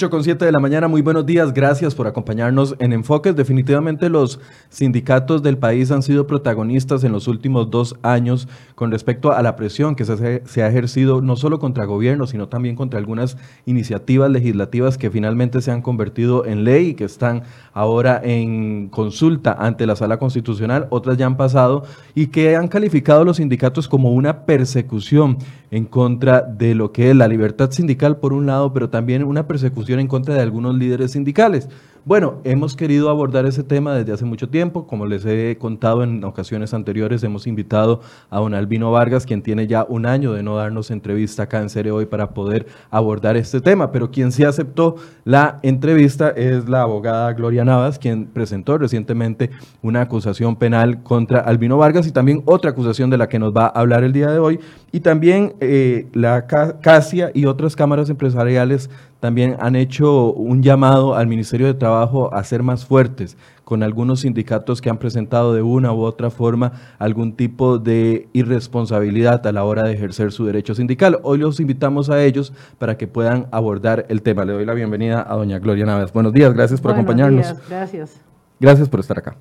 8 con 7 de la mañana, muy buenos días, gracias por acompañarnos en Enfoques. Definitivamente los sindicatos del país han sido protagonistas en los últimos dos años con respecto a la presión que se, se, ha ejercido no solo contra gobiernos, sino también contra algunas iniciativas legislativas que finalmente se han convertido en ley y que están ahora en consulta ante la sala constitucional, otras ya han pasado y que han calificado los sindicatos como una persecución en contra de lo que es la libertad sindical por un lado, pero también una persecución en contra de algunos líderes sindicales. Bueno, hemos querido abordar ese tema desde hace mucho tiempo. Como les he contado en ocasiones anteriores, hemos invitado a don Albino Vargas, quien tiene ya un año de no darnos entrevista acá en Serie Hoy para poder abordar este tema. Pero quien sí aceptó la entrevista es la abogada Gloria Navas, quien presentó recientemente una acusación penal contra Albino Vargas y también otra acusación de la que nos va a hablar el día de hoy. Y también eh, la CASIA y otras cámaras empresariales también han hecho un llamado al Ministerio de Trabajo a ser más fuertes con algunos sindicatos que han presentado de una u otra forma algún tipo de irresponsabilidad a la hora de ejercer su derecho sindical. Hoy los invitamos a ellos para que puedan abordar el tema. Le doy la bienvenida a doña Gloria Naves. Buenos días, gracias por acompañarnos. Días, gracias. Gracias por estar acá.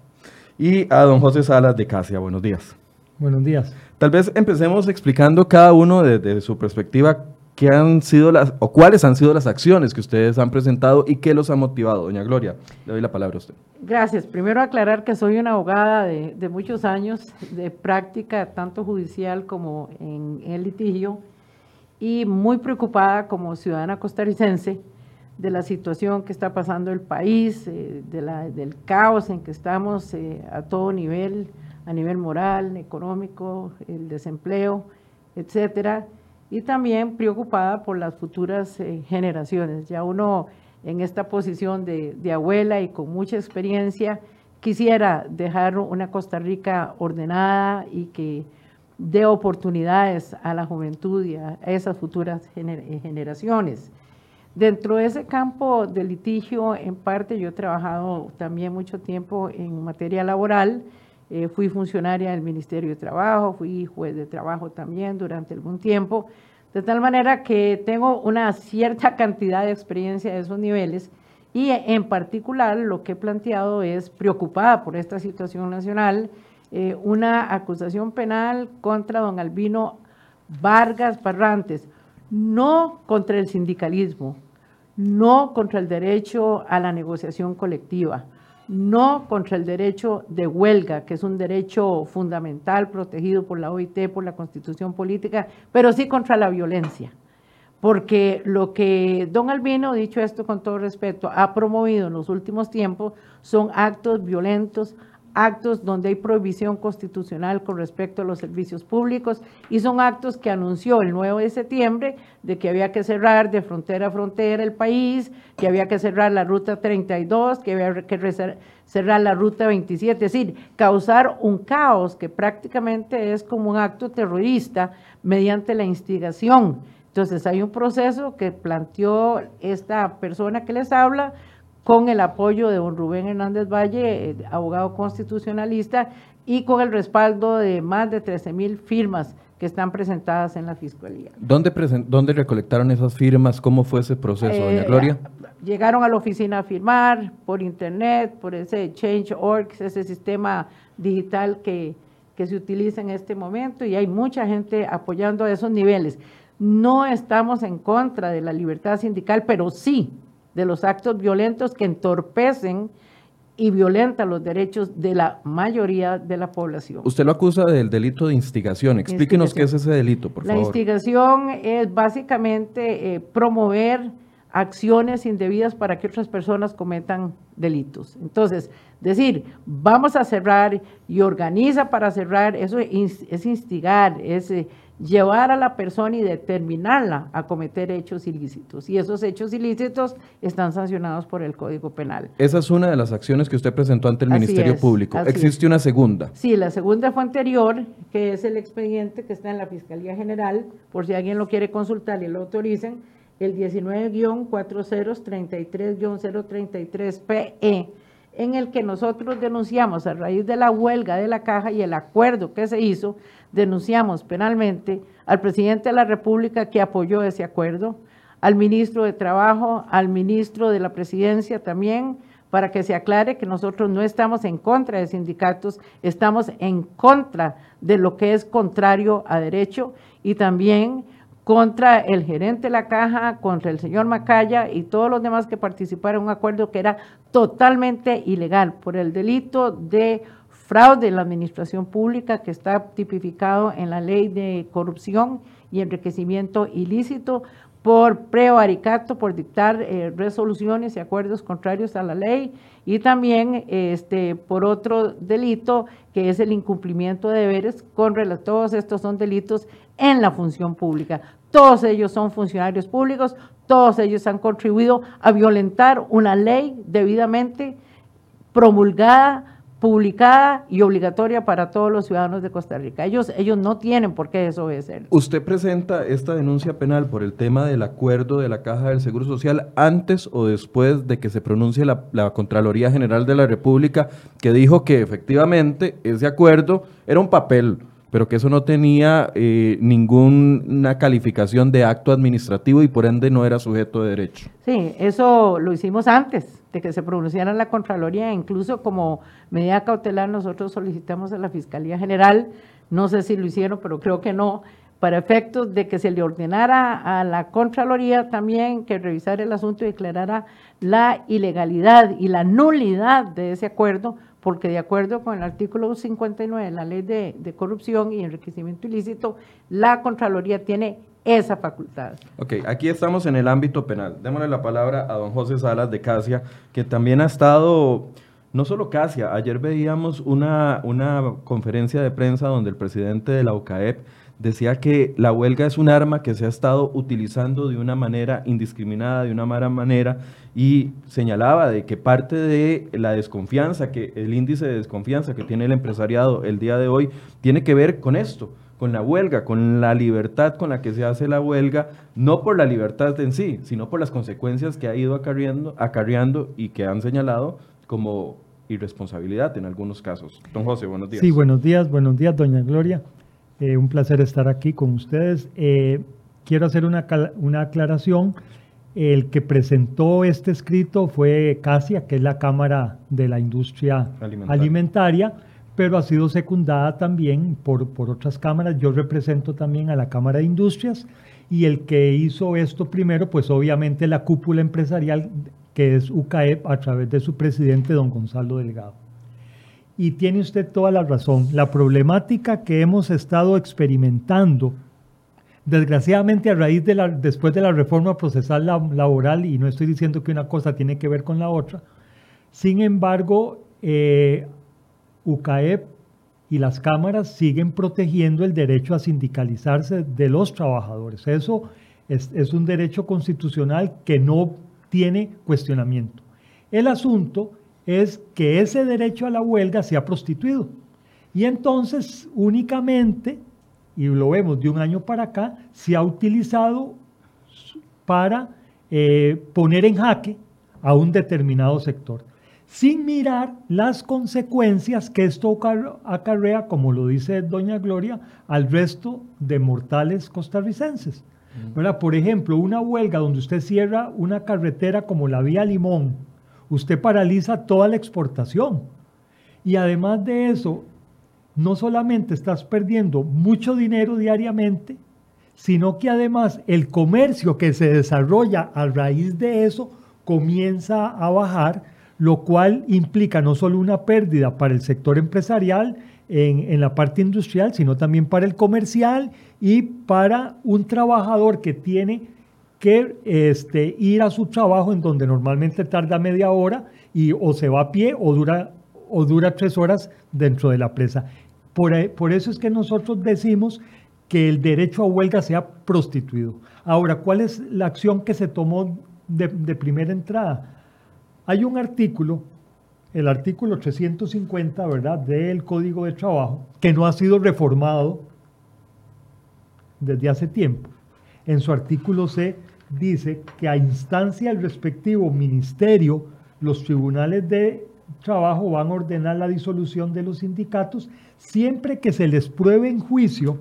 Y a don José Salas de Casia, buenos días. Buenos días. Tal vez empecemos explicando cada uno desde su perspectiva ¿Qué han sido las, o cuáles han sido las acciones que ustedes han presentado y qué los ha motivado? Doña Gloria, le doy la palabra a usted. Gracias. Primero aclarar que soy una abogada de, de muchos años de práctica, tanto judicial como en, el litigio, y muy preocupada como ciudadana costarricense de la situación que está pasando el país, eh, de la, del caos en que estamos eh, a todo nivel, a nivel moral, económico, el desempleo, etcétera y también preocupada por las futuras eh, generaciones. Ya uno en esta posición de, abuela y con mucha experiencia quisiera dejar una Costa Rica ordenada y que dé oportunidades a la juventud y a esas futuras eh, generaciones. Dentro de ese campo de litigio, en parte yo he trabajado también mucho tiempo en materia laboral, eh, fui funcionaria del Ministerio de Trabajo, fui juez de trabajo también durante algún tiempo, de tal manera que tengo una cierta cantidad de experiencia de esos niveles y en particular lo que he planteado es preocupada por esta situación nacional, eh, una acusación penal contra don Albino Vargas Barrantes, no contra el sindicalismo, no contra el derecho a la negociación colectiva, no contra el derecho de huelga, que es un derecho fundamental protegido por la OIT, por la Constitución Política, pero sí contra la violencia. Porque lo que don Albino, dicho esto con todo respeto, ha promovido en los últimos tiempos son actos violentos, actos donde hay prohibición constitucional con respecto a los servicios públicos y son actos que anunció el 9 de septiembre de que había que cerrar de frontera a frontera el país, que había que cerrar la ruta 32, que había que cerrar la ruta 27, es decir, causar un caos que prácticamente es como un acto terrorista mediante la instigación. Entonces hay un proceso que planteó esta persona que les habla, con el apoyo de don Rubén Hernández Valle, eh, abogado constitucionalista, y con el respaldo de más de 13 mil firmas que están presentadas en la Fiscalía. ¿Dónde, ¿Dónde recolectaron esas firmas? ¿Cómo fue ese proceso, doña eh, Gloria? Llegaron a la oficina a firmar por internet, por ese Change.org, ese sistema digital que, que se utiliza en este momento y hay mucha gente apoyando a esos niveles. No estamos en contra de la libertad sindical, pero sí de los actos violentos que entorpecen y violentan los derechos de la mayoría de la población. Usted lo acusa del delito de instigación. Explíquenos qué es ese delito, por favor. La instigación es básicamente eh, promover acciones indebidas para que otras personas cometan delitos. Entonces, decir, vamos a cerrar y organiza para cerrar, eso es instigar, es eh, llevar a la persona y determinarla a cometer hechos ilícitos. Y esos hechos ilícitos están sancionados por el Código Penal. Esa es una de las acciones que usted presentó ante el Ministerio Público. ¿Existe una segunda? Sí, la segunda fue anterior, que es el expediente que está en la Fiscalía General, por si alguien lo quiere consultar y lo autoricen, el 19-4033-033PE en el que nosotros denunciamos a raíz de la huelga de la caja y el acuerdo que se hizo, denunciamos penalmente al presidente de la República que apoyó ese acuerdo, al ministro de Trabajo, al ministro de la Presidencia también, para que se aclare que nosotros no estamos en contra de sindicatos, estamos en contra de lo que es contrario a derecho y también contra el gerente de la caja, contra el señor Macaya y todos los demás que participaron en un acuerdo que era totalmente ilegal por el delito de fraude en la administración pública que está tipificado en la ley de corrupción y enriquecimiento ilícito por prevaricato, por dictar eh, resoluciones y acuerdos contrarios a la ley y también este, por otro delito que es el incumplimiento de deberes con todos estos son delitos en la función pública. Todos ellos son funcionarios públicos, todos ellos han contribuido a violentar una ley debidamente promulgada publicada y obligatoria para todos los ciudadanos de Costa Rica. Ellos, ellos no tienen por qué desobedecer. ¿Usted presenta esta denuncia penal por el tema del acuerdo de la Caja del Seguro Social antes o después de que se pronuncie la, la Contraloría General de la República que dijo que efectivamente ese acuerdo era un papel, pero que eso no tenía eh, ninguna calificación de acto administrativo y por ende no era sujeto de derecho. Sí, eso lo hicimos antes de que se pronunciara la Contraloría, incluso como medida cautelar nosotros solicitamos a la Fiscalía General, no sé si lo hicieron, pero creo que no, para efectos de que se le ordenara a la Contraloría también que revisara el asunto y declarara la ilegalidad y la nulidad de ese acuerdo, porque de acuerdo con el artículo 59 de la ley de, corrupción y enriquecimiento ilícito, la Contraloría tiene esa facultad. Ok, aquí estamos en el ámbito penal. Démosle la palabra a don José Salas de Casia, que también ha estado, no solo Casia, ayer veíamos una, una conferencia de prensa donde el presidente de la UCAEP decía que la huelga es un arma que se ha estado utilizando de una manera indiscriminada, de una mala manera, y señalaba de que parte de la desconfianza, que el índice de desconfianza que tiene el empresariado el día de hoy, tiene que ver con esto, con la huelga, con la libertad con la que se hace la huelga, no por la libertad en sí, sino por las consecuencias que ha ido acarreando, acarreando y que han señalado como irresponsabilidad en algunos casos. Don José, buenos días. Sí, buenos días, buenos días, doña Gloria. Eh, un placer estar aquí con ustedes. Eh, quiero hacer una, una, aclaración. El que presentó este escrito fue CASIA, que es la Cámara de la Industria Alimentaria, Alimentaria pero ha sido secundada también por, por otras cámaras. Yo represento también a la Cámara de Industrias y el que hizo esto primero, pues obviamente la cúpula empresarial, que es UCAEP, a través de su presidente, don Gonzalo Delgado. Y tiene usted toda la razón. La problemática que hemos estado experimentando, desgraciadamente a raíz de la, después de la reforma procesal laboral, y no estoy diciendo que una cosa tiene que ver con la otra, sin embargo, eh, UCAEP y las cámaras siguen protegiendo el derecho a sindicalizarse de los trabajadores. Eso es, es, un derecho constitucional que no tiene cuestionamiento. El asunto es que ese derecho a la huelga se ha prostituido. Y entonces únicamente, y lo vemos de un año para acá, se ha utilizado para eh, poner en jaque a un determinado sector sin mirar las consecuencias que esto acarrea, como lo dice doña Gloria, al resto de mortales costarricenses. Por ejemplo, una huelga donde usted cierra una carretera como la vía Limón, usted paraliza toda la exportación. Y además de eso, no solamente estás perdiendo mucho dinero diariamente, sino que además el comercio que se desarrolla a raíz de eso comienza a bajar lo cual implica no solo una pérdida para el sector empresarial en, la parte industrial, sino también para el comercial y para un trabajador que tiene que este, ir a su trabajo en donde normalmente tarda media hora y o se va a pie o dura, o dura tres horas dentro de la presa. Por, por eso es que nosotros decimos que el derecho a huelga sea prostituido. Ahora, ¿cuál es la acción que se tomó de, de primera entrada? Hay un artículo, el artículo 350, ¿verdad?, del Código de Trabajo, que no ha sido reformado desde hace tiempo. En su artículo C dice que a instancia del respectivo ministerio, los tribunales de trabajo van a ordenar la disolución de los sindicatos siempre que se les pruebe en juicio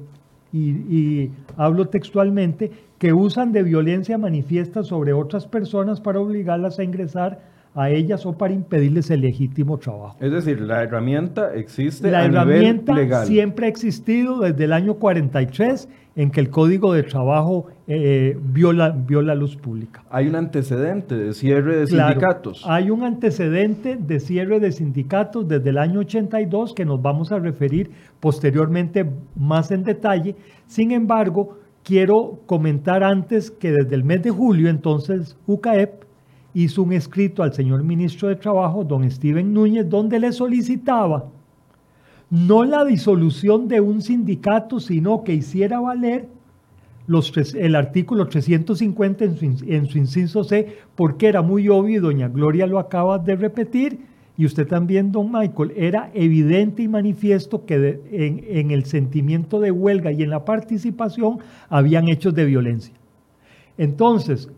y, y hablo textualmente, que usan de violencia manifiesta sobre otras personas para obligarlas a ingresar a ellas o para impedirles el legítimo trabajo. Es decir, la herramienta existe La a herramienta nivel legal. siempre ha existido desde el año 43 en que el Código de Trabajo eh, viola, viola luz pública. Hay un antecedente de cierre de Claro, sindicatos. Hay un antecedente de cierre de sindicatos desde el año 82 que nos vamos a referir posteriormente más en detalle. Sin embargo, quiero comentar antes que desde el mes de julio, entonces, UCAEP hizo un escrito al señor ministro de Trabajo, don Steven Núñez, donde le solicitaba no la disolución de un sindicato, sino que hiciera valer los tres- el artículo 350 en su, en su inciso C, porque era muy obvio, y doña Gloria lo acaba de repetir, y usted también, don Michael, era evidente y manifiesto que en, en el sentimiento de huelga y en la participación habían hechos de violencia. Entonces,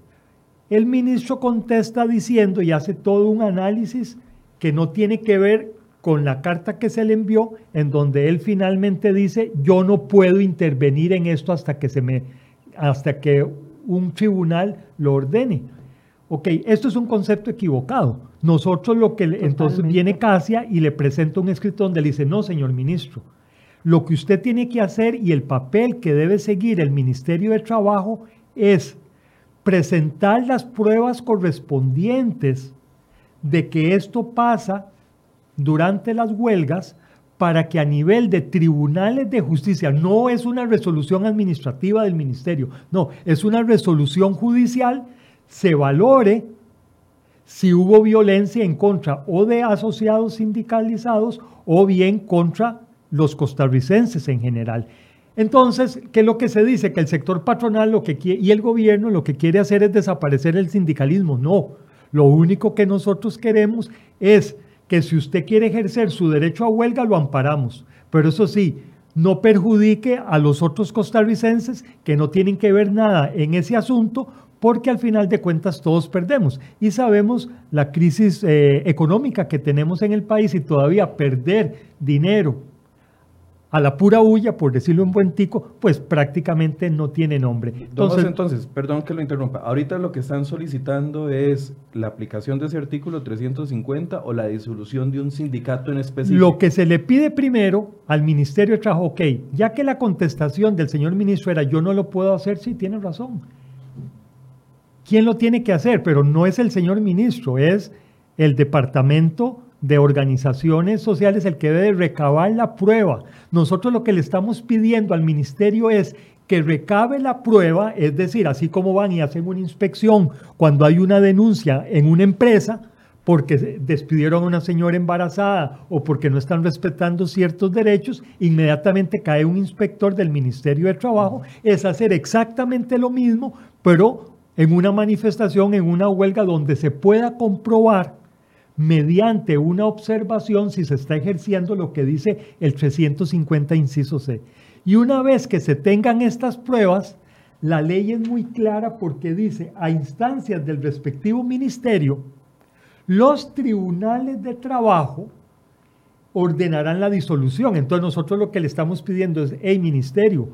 el ministro contesta diciendo y hace todo un análisis que no tiene que ver con la carta que se le envió, en donde él finalmente dice, yo no puedo intervenir en esto hasta que se me, hasta que un tribunal lo ordene. Ok, esto es un concepto equivocado. Nosotros lo que, le- entonces viene Casia y le presenta un escrito donde le dice, no, señor ministro, lo que usted tiene que hacer y el papel que debe seguir el Ministerio de Trabajo es presentar las pruebas correspondientes de que esto pasa durante las huelgas para que a nivel de tribunales de justicia, no es una resolución administrativa del ministerio, no, es una resolución judicial, se valore si hubo violencia en contra o de asociados sindicalizados o bien contra los costarricenses en general. Entonces, ¿qué es lo que se dice? Que el sector patronal lo que quie- y el gobierno lo que quiere hacer es desaparecer el sindicalismo. No, lo único que nosotros queremos es que si usted quiere ejercer su derecho a huelga, lo amparamos. Pero eso sí, no perjudique a los otros costarricenses que no tienen que ver nada en ese asunto, porque al final de cuentas todos perdemos. Y sabemos la crisis eh, económica que tenemos en el país y todavía perder dinero a la pura huya, por decirlo en buen tico, pues prácticamente no tiene nombre. Entonces, entonces, perdón que lo interrumpa. Ahorita lo que están solicitando es la aplicación de ese artículo 350 o la disolución de un sindicato en específico. Lo que se le pide primero al Ministerio de Trabajo, ok, ya que la contestación del señor ministro era yo no lo puedo hacer, sí, tiene razón. ¿Quién lo tiene que hacer? Pero no es el señor ministro, es el Departamento de Organizaciones Sociales el que debe recabar la prueba. Nosotros lo que le estamos pidiendo al ministerio es que recabe la prueba, es decir, así como van y hacen una inspección cuando hay una denuncia en una empresa, porque despidieron a una señora embarazada o porque no están respetando ciertos derechos, inmediatamente cae un inspector del Ministerio de Trabajo, es hacer exactamente lo mismo, pero en una manifestación, en una huelga donde se pueda comprobar mediante una observación si se está ejerciendo lo que dice el 350 inciso C. Y una vez que se tengan estas pruebas, la ley es muy clara porque dice, a instancias del respectivo ministerio, los tribunales de trabajo ordenarán la disolución. Entonces nosotros lo que le estamos pidiendo es, hey ministerio,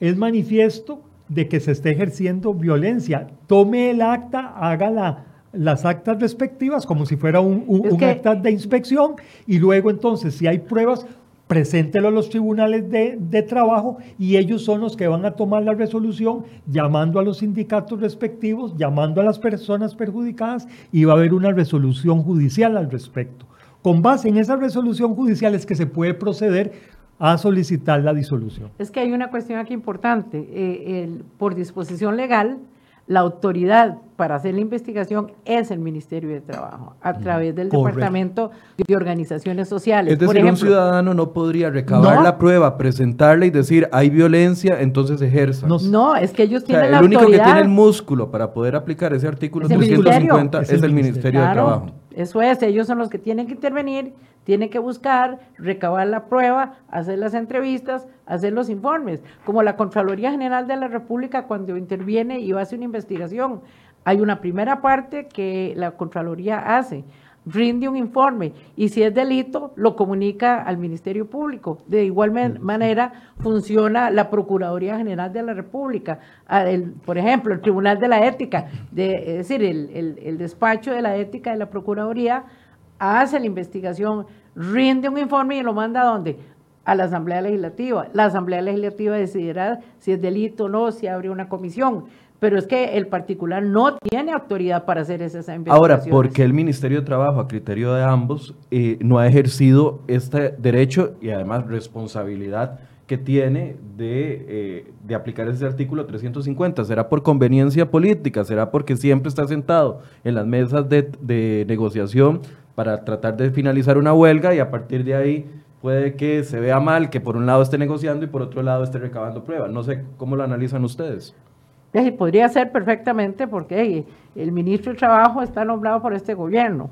es manifiesto de que se esté ejerciendo violencia. Tome el acta, haga la, las actas respectivas como si fuera un, un, Es un que- acta de inspección y luego entonces si hay pruebas, preséntelo a los tribunales de, de trabajo y ellos son los que van a tomar la resolución llamando a los sindicatos respectivos, llamando a las personas perjudicadas y va a haber una resolución judicial al respecto. Con base en esa resolución judicial es que se puede proceder a solicitar la disolución. Es que hay una cuestión aquí importante. Eh, el- por disposición legal, la autoridad para hacer la investigación es el Ministerio de Trabajo, a través del Correcto. Departamento de Organizaciones Sociales. Es decir, por un ejemplo, ciudadano no podría recabar No. la prueba, presentarla y decir hay violencia, entonces ejerza. No O No, es que ellos sea, tienen el la único que tiene el músculo para poder aplicar ese artículo Es el 350 ministerio. es el Ministerio de Trabajo. Eso es, ellos son los que tienen que intervenir, tienen que buscar, recabar la prueba, hacer las entrevistas, hacer los informes. Como la Contraloría General de la República cuando interviene y hace una investigación, hay una primera parte que la Contraloría hace. Rinde un informe y si es delito, lo comunica al Ministerio Público. De igual manera, funciona la Procuraduría General de la República, por ejemplo, el Tribunal de la Ética, de, es decir, el, despacho de la ética de la Procuraduría hace la investigación, rinde un informe y lo manda a dónde? A la Asamblea Legislativa. La Asamblea Legislativa decidirá si es delito o no, si abre una comisión pero es que el particular no tiene autoridad para hacer esas investigaciones. Ahora, ¿por qué el Ministerio de Trabajo, a criterio de ambos, eh, no ha ejercido este derecho y además responsabilidad que tiene de, eh, de, aplicar ese artículo 350? ¿Será por conveniencia política? ¿Será porque siempre está sentado en las mesas de, de negociación para tratar de finalizar una huelga y a partir de ahí puede que se vea mal que por un lado esté negociando y por otro lado esté recabando pruebas? No sé cómo lo analizan ustedes. Podría ser perfectamente porque el ministro de Trabajo está nombrado por este gobierno.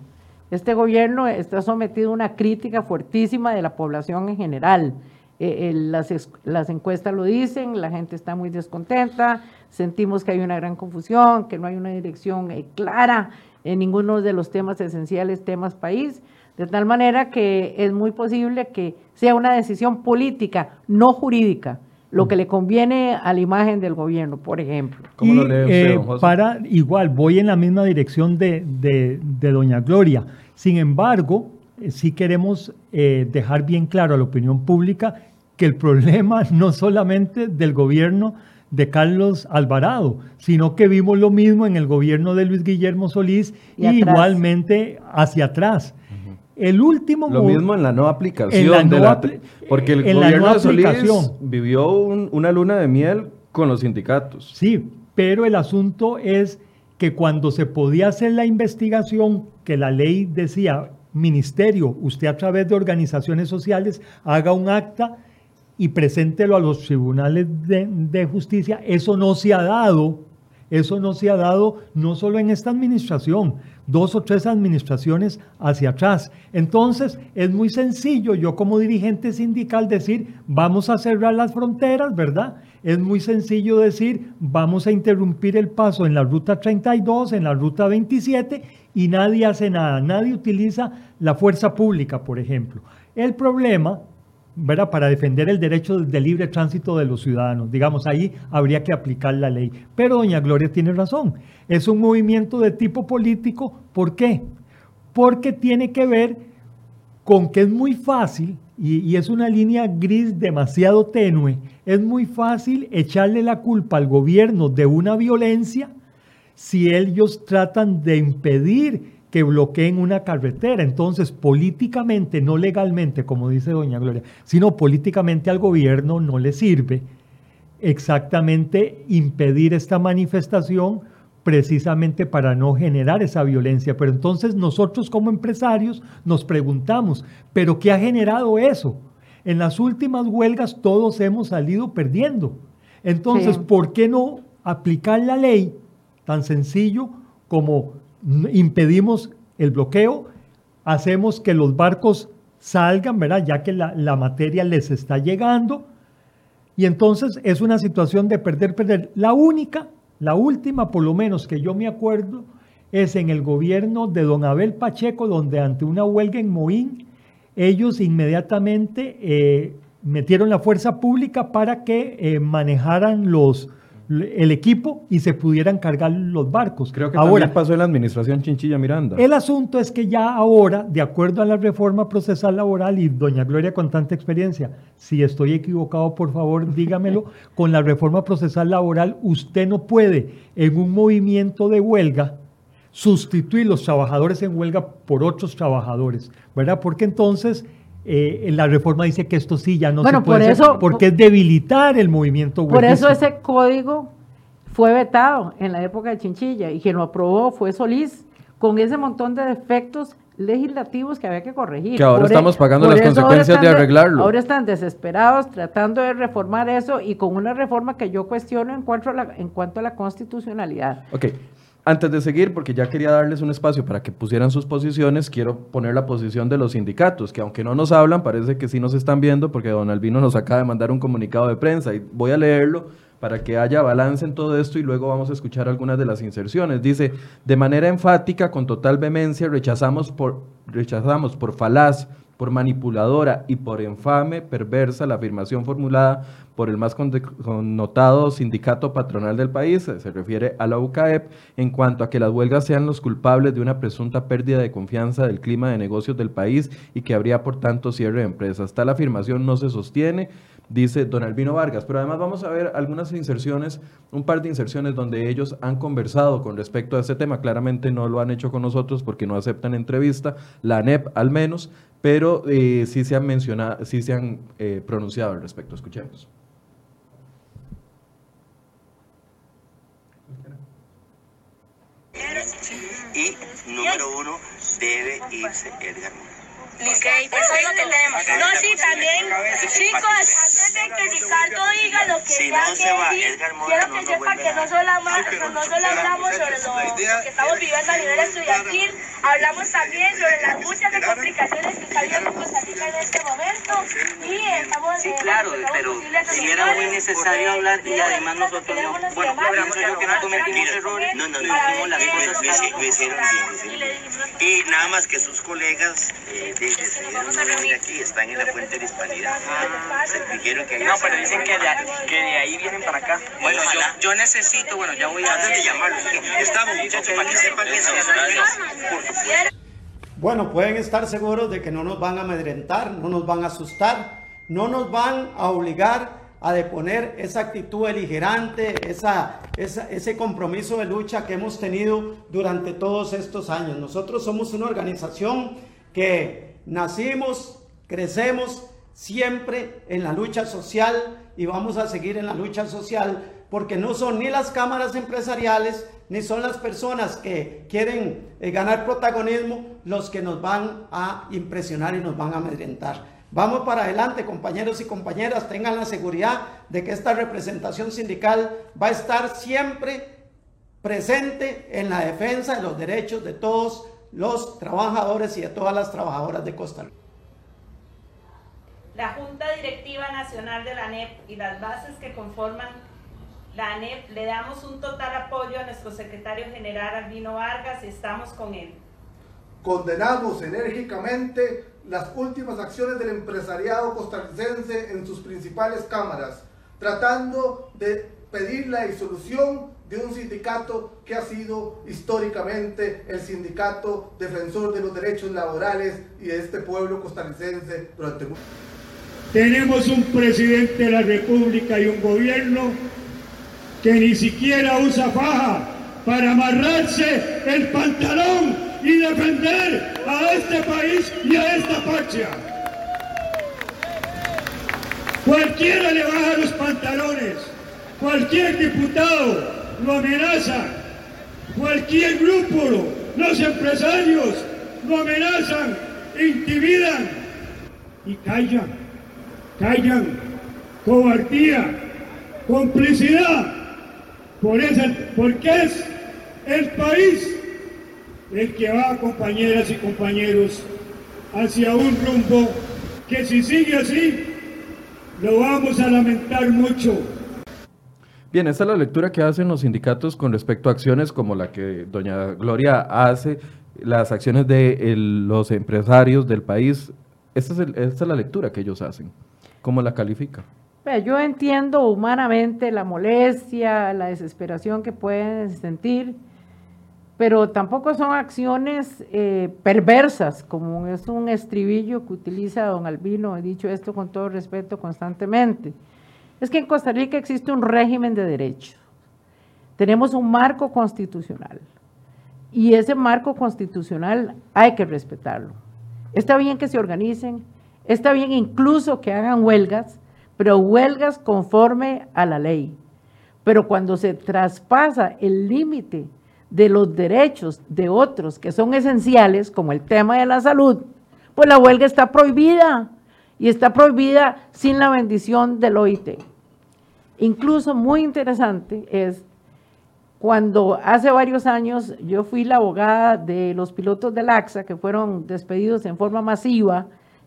Este gobierno está sometido a una crítica fuertísima de la población en general. Eh, las, encuestas lo dicen, la gente está muy descontenta, sentimos que hay una gran confusión, que no hay una dirección eh, clara en ninguno de los temas esenciales, temas país, de tal manera que es muy posible que sea una decisión política, no jurídica lo que le conviene a la imagen del gobierno, por ejemplo. ¿Cómo lo lee usted, eh, Para, igual, voy en la misma dirección de, de, doña Gloria. Sin embargo, eh, sí queremos eh, dejar bien claro a la opinión pública que el problema no solamente del gobierno de Carlos Alvarado, sino que vimos lo mismo en el gobierno de Luis Guillermo Solís y, igualmente hacia atrás. El último Lo mismo en la no aplicación. de la, porque el gobierno de Solís vivió una luna de miel con los sindicatos. Sí, pero el asunto es que cuando se podía hacer la investigación, que la ley decía, ministerio, usted a través de organizaciones sociales haga un acta y preséntelo a los tribunales de, de justicia, eso no se ha dado. Eso no se ha dado no solo en esta administración, dos o tres administraciones hacia atrás. Entonces, es muy sencillo yo como dirigente sindical decir, vamos a cerrar las fronteras, ¿verdad? Es muy sencillo decir, vamos a interrumpir el paso en la ruta 32, en la ruta 27, y nadie hace nada, nadie utiliza la fuerza pública, por ejemplo. El problema para defender el derecho de libre tránsito de los ciudadanos. Digamos, ahí habría que aplicar la ley. Pero doña Gloria tiene razón. Es un movimiento de tipo político. ¿Por qué? Porque tiene que ver con que es muy fácil, y es una línea gris demasiado tenue, es muy fácil echarle la culpa al gobierno de una violencia si ellos tratan de impedir que bloqueen una carretera. Entonces, políticamente, no legalmente, como dice doña Gloria, sino políticamente al gobierno no le sirve exactamente impedir esta manifestación precisamente para no generar esa violencia. Pero entonces nosotros como empresarios nos preguntamos, ¿pero qué ha generado eso? En las últimas huelgas todos hemos salido perdiendo. Entonces, ¿por qué no aplicar la ley tan sencillo como impedimos el bloqueo, hacemos que los barcos salgan, ¿verdad? Ya que la, materia les está llegando. Y entonces es una situación de perder, perder. La única, la última por lo menos que yo me acuerdo, es en el gobierno de don Abel Pacheco, donde ante una huelga en Moín, ellos inmediatamente eh, metieron la fuerza pública para que eh, manejaran los, el equipo y se pudieran cargar los barcos. Creo que ahora, también pasó en la administración Chinchilla Miranda. El asunto es que ya ahora, de acuerdo a la reforma procesal laboral, y doña Gloria con tanta experiencia, si estoy equivocado, por favor, dígamelo, con la reforma procesal laboral usted no puede en un movimiento de huelga sustituir los trabajadores en huelga por otros trabajadores, ¿verdad? Porque entonces eh, la reforma dice que esto sí ya no se puede por porque es debilitar el movimiento Por eso ese código fue vetado en la época de Chinchilla y quien lo aprobó fue Solís con ese montón de defectos legislativos que había que corregir. Que ahora estamos e- pagando las consecuencias de arreglarlo. ahora están desesperados tratando de reformar eso y con una reforma que yo cuestiono en cuanto a la, en cuanto a la constitucionalidad. Ok, antes de seguir, porque ya quería darles un espacio para que pusieran sus posiciones, quiero poner la posición de los sindicatos, que aunque no nos hablan, parece que sí nos están viendo, porque don Albino nos acaba de mandar un comunicado de prensa y voy a leerlo para que haya balance en todo esto y luego vamos a escuchar algunas de las inserciones. Dice, de manera enfática, con total vehemencia, rechazamos por, rechazamos por falaz, por manipuladora y por infame, perversa la afirmación formulada por el más connotado sindicato patronal del país, se refiere a la UCAEP, en cuanto a que las huelgas sean los culpables de una presunta pérdida de confianza del clima de negocios del país y que habría por tanto cierre de empresas. Tal afirmación no se sostiene, dice don Albino Vargas. Pero además vamos a ver algunas inserciones, un par de inserciones donde ellos han conversado con respecto a este tema. Claramente no lo han hecho con nosotros porque no aceptan entrevista, la ANEP al menos, pero eh, sí se han mencionado, sí se han eh, pronunciado al respecto. Escuchemos. Y número uno, debe irse Edgar Ok, pues eso es lo que tenemos. No, sí, también, chicos, antes de que Ricardo diga lo que Si ya no se va decir, Edgar Mora, quiero que nos sepa vuelve que no solo, ama- no solo hablamos sobre lo, que estamos viviendo a nivel estudiantil, hablamos también sobre las muchas de complicaciones que está viviendo Costa Rica en este momento y estamos... Sí, eh, claro, estamos pero si era muy necesario hablar y además nosotros no, bueno, que no cometimos errores, no, no, no, hicimos las cosas lo hicieron bien, Y nada más que sus colegas de- decidieron no venir aquí, están en la fuente de hispanidad. Se dijeron que No, pero dicen que de, que de ahí vienen para acá. Bueno, yo, yo necesito, bueno, ya voy a... Antes de llamarlos, estamos muchachos para que sepan eso. Por supuesto. Bueno, pueden estar seguros de que no nos van a amedrentar, no nos van a asustar, no nos van a obligar a deponer esa actitud beligerante, esa, esa- ese compromiso de lucha que hemos tenido durante todos estos años. Nosotros somos una organización que nacimos, crecemos siempre en la lucha social y vamos a seguir en la lucha social porque no son ni las cámaras empresariales ni son las personas que quieren eh, ganar protagonismo los que nos van a impresionar y nos van a amedrentar. Vamos para adelante, compañeros y compañeras, tengan la seguridad de que esta representación sindical va a estar siempre presente en la defensa de los derechos de todos los trabajadores y de todas las trabajadoras de Costa Rica. La Junta Directiva Nacional de la ANEP y las bases que conforman la ANEP le damos un total apoyo a nuestro secretario general Albino Vargas y estamos con él. Condenamos enérgicamente las últimas acciones del empresariado costarricense en sus principales cámaras, tratando de pedir la disolución de un sindicato que ha sido históricamente el sindicato defensor de los derechos laborales y de este pueblo costarricense durante mucho Tenemos un presidente de la República y un gobierno que ni siquiera usa faja para amarrarse el pantalón y defender a este país y a esta patria. Cualquiera le baja los pantalones, cualquier diputado lo amenaza, cualquier grupo, los empresarios lo amenazan, intimidan y callan, callan, cobardía, complicidad, por esa, porque es el país el que va, compañeras y compañeros, hacia un rumbo que si sigue así, lo vamos a lamentar mucho. Bien, esta es la lectura que hacen los sindicatos con respecto a acciones como la que doña Gloria hace, las acciones de los empresarios del país. Esta es, la lectura que ellos hacen. ¿Cómo la califica? Yo entiendo humanamente la molestia, la desesperación que pueden sentir, pero tampoco son acciones eh, perversas, como es un estribillo que utiliza don Albino, he dicho esto con todo respeto constantemente. Es que en Costa Rica existe un régimen de derechos, tenemos un marco constitucional y ese marco constitucional hay que respetarlo. Está bien que se organicen, está bien incluso que hagan huelgas, pero huelgas conforme a la ley. Pero cuando se traspasa el límite de los derechos de otros que son esenciales, como el tema de la salud, pues la huelga está prohibida y está prohibida sin la bendición del OIT. Incluso muy interesante es cuando hace varios años yo fui la abogada de los pilotos del AXA que fueron despedidos en forma masiva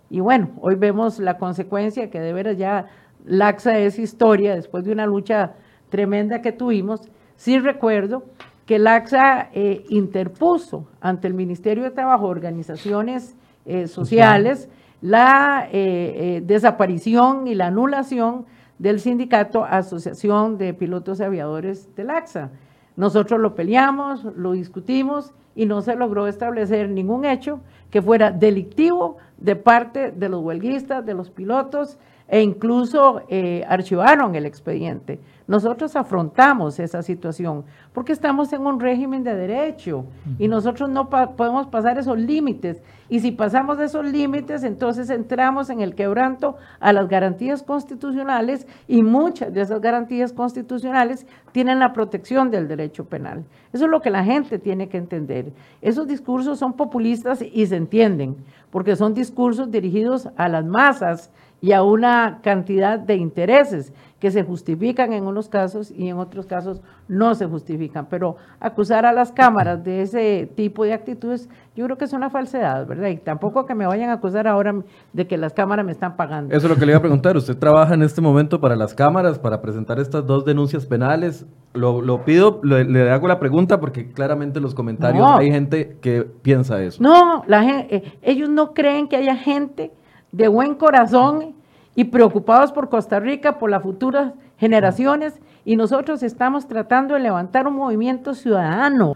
y bueno, hoy vemos la consecuencia que de veras ya la AXA es historia después de una lucha tremenda que tuvimos, sí recuerdo que el AXA eh, interpuso ante el Ministerio de Trabajo, organizaciones eh, sociales, la eh, desaparición y la anulación del sindicato Asociación de Pilotos Aviadores del AXA. Nosotros lo peleamos, lo discutimos y no se logró establecer ningún hecho que fuera delictivo de parte de los huelguistas, de los pilotos, e incluso eh, archivaron el expediente. Nosotros afrontamos esa situación porque estamos en un régimen de derecho y nosotros no podemos pasar esos límites. Y si pasamos esos límites, entonces entramos en el quebranto a las garantías constitucionales y muchas de esas garantías constitucionales tienen la protección del derecho penal. Eso es lo que la gente tiene que entender. Esos discursos son populistas y se entienden porque son discursos dirigidos a las masas y a una cantidad de intereses que se justifican en unos casos y en otros casos no se justifican. Pero acusar a las cámaras de ese tipo de actitudes, yo creo que es una falsedad, ¿verdad? Y tampoco que me vayan a acusar ahora de que las cámaras me están pagando. Eso es lo que le iba a preguntar. ¿Usted trabaja en este momento para las cámaras, para presentar estas dos denuncias penales? Lo, pido, le, hago la pregunta porque claramente en los comentarios hay gente que piensa eso. No, la gente, eh, ellos no creen que haya gente de buen corazón y preocupados por Costa Rica, por las futuras generaciones, y nosotros estamos tratando de levantar un movimiento ciudadano,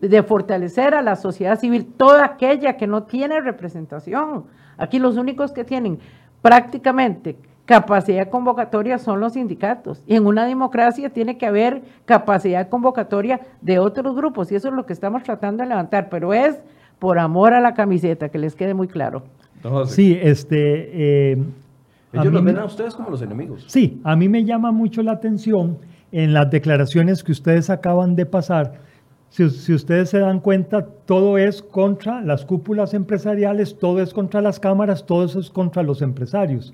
de fortalecer a la sociedad civil, toda aquella que no tiene representación. Aquí los únicos que tienen prácticamente capacidad convocatoria son los sindicatos. Y en una democracia tiene que haber capacidad convocatoria de otros grupos, y eso es lo que estamos tratando de levantar, pero es por amor a la camiseta, que les quede muy claro. Sí, este... Eh, Ellos los ven a ustedes como los enemigos. Sí, a mí me llama mucho la atención en las declaraciones que ustedes acaban de pasar. Si, si, ustedes se dan cuenta, todo es contra las cúpulas empresariales, todo es contra las cámaras, todo eso es contra los empresarios.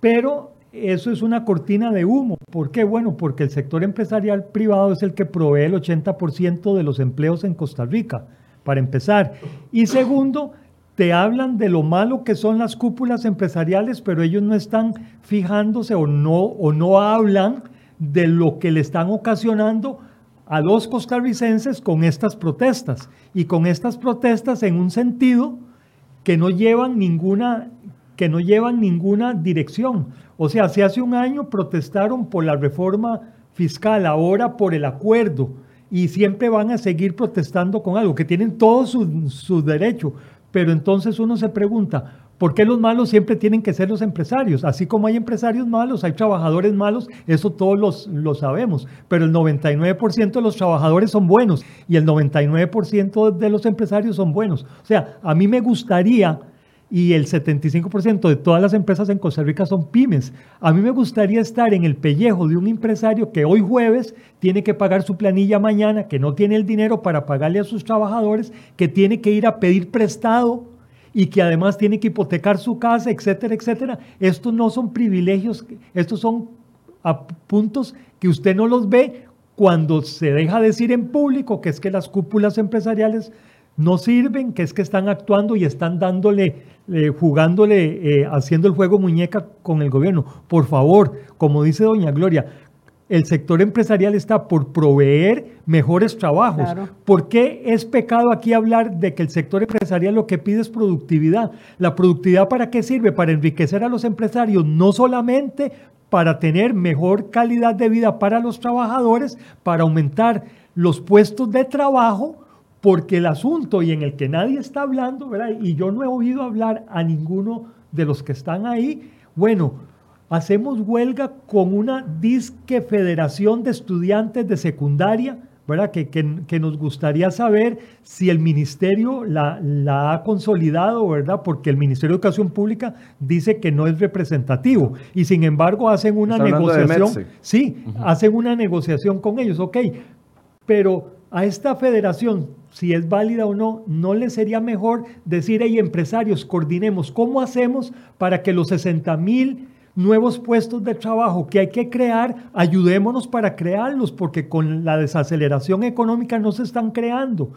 Pero eso es una cortina de humo. ¿Por qué? Bueno, porque el sector empresarial privado es el que provee el 80% de los empleos en Costa Rica, para empezar. Y segundo, te hablan de lo malo que son las cúpulas empresariales, pero ellos no están fijándose o no, o no hablan de lo que le están ocasionando a los costarricenses con estas protestas. Y con estas protestas en un sentido que no llevan ninguna, que no llevan ninguna dirección. O sea, si hace un año protestaron por la reforma fiscal, ahora por el acuerdo, y siempre van a seguir protestando con algo, que tienen todo su, su derecho, pero entonces uno se pregunta, ¿por qué los malos siempre tienen que ser los empresarios? Así como hay empresarios malos, hay trabajadores malos, eso todos los, lo sabemos, pero el 99% de los trabajadores son buenos y el 99% de los empresarios son buenos. O sea, a mí me gustaría y el 75% de todas las empresas en Costa Rica son pymes. A mí me gustaría estar en el pellejo de un empresario que hoy jueves tiene que pagar su planilla mañana, que no tiene el dinero para pagarle a sus trabajadores, que tiene que ir a pedir prestado y que además tiene que hipotecar su casa, etcétera, etcétera. Estos no son privilegios, estos son puntos que usted no los ve cuando se deja decir en público que es que las cúpulas empresariales no sirven, que es que están actuando y están dándole, eh, jugándole, eh, haciendo el juego muñeca con el gobierno. Por favor, como dice doña Gloria, el sector empresarial está por proveer mejores trabajos. ¿Por qué es pecado aquí hablar de que el sector empresarial lo que pide es productividad? ¿La productividad para qué sirve? Para enriquecer a los empresarios, no solamente para tener mejor calidad de vida para los trabajadores, para aumentar los puestos de trabajo, porque el asunto y en el que nadie está hablando, ¿verdad? Y yo no he oído hablar a ninguno de los que están ahí, bueno, hacemos huelga con una disque federación de estudiantes de secundaria, ¿verdad? Que, que, nos gustaría saber si el ministerio la, la, ha consolidado, ¿verdad? Porque el Ministerio de Educación Pública dice que no es representativo y sin embargo hacen una negociación. Sí, hacen una negociación con ellos, ok, pero a esta federación si es válida o no, ¿no le sería mejor decir, hey, empresarios, coordinemos cómo hacemos para que los 60 mil nuevos puestos de trabajo que hay que crear, ayudémonos para crearlos, porque con la desaceleración económica no se están creando,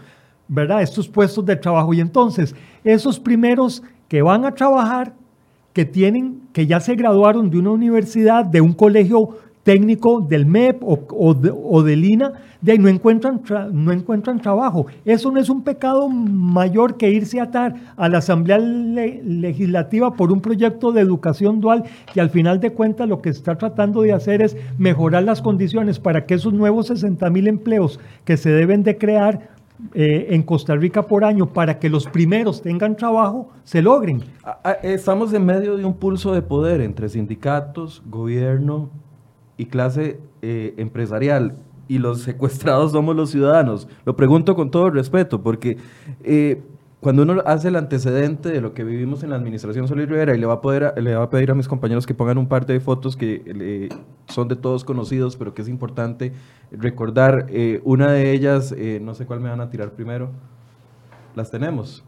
¿verdad? Estos puestos de trabajo. Y entonces, esos primeros que van a trabajar, que tienen, que ya se graduaron de una universidad, de un colegio técnico del MEP o, de, o del INA, de ahí no encuentran, no encuentran trabajo. Eso no es un pecado mayor que irse a atar a la Asamblea Legislativa por un proyecto de educación dual y al final de cuentas lo que está tratando de hacer es mejorar las condiciones para que esos nuevos 60 mil empleos que se deben de crear eh, en Costa Rica por año para que los primeros tengan trabajo, se logren. Ah, ah, estamos en medio de un pulso de poder entre sindicatos, gobierno y clase eh, empresarial y los secuestrados somos los ciudadanos. Lo pregunto con todo respeto, porque eh, cuando uno hace el antecedente de lo que vivimos en la administración Solís Rivera, y le va, a poder, le va a pedir a mis compañeros que pongan un par de fotos que son de todos conocidos, pero que es importante recordar. Eh, una de ellas, no sé cuál me van a tirar primero. Las tenemos.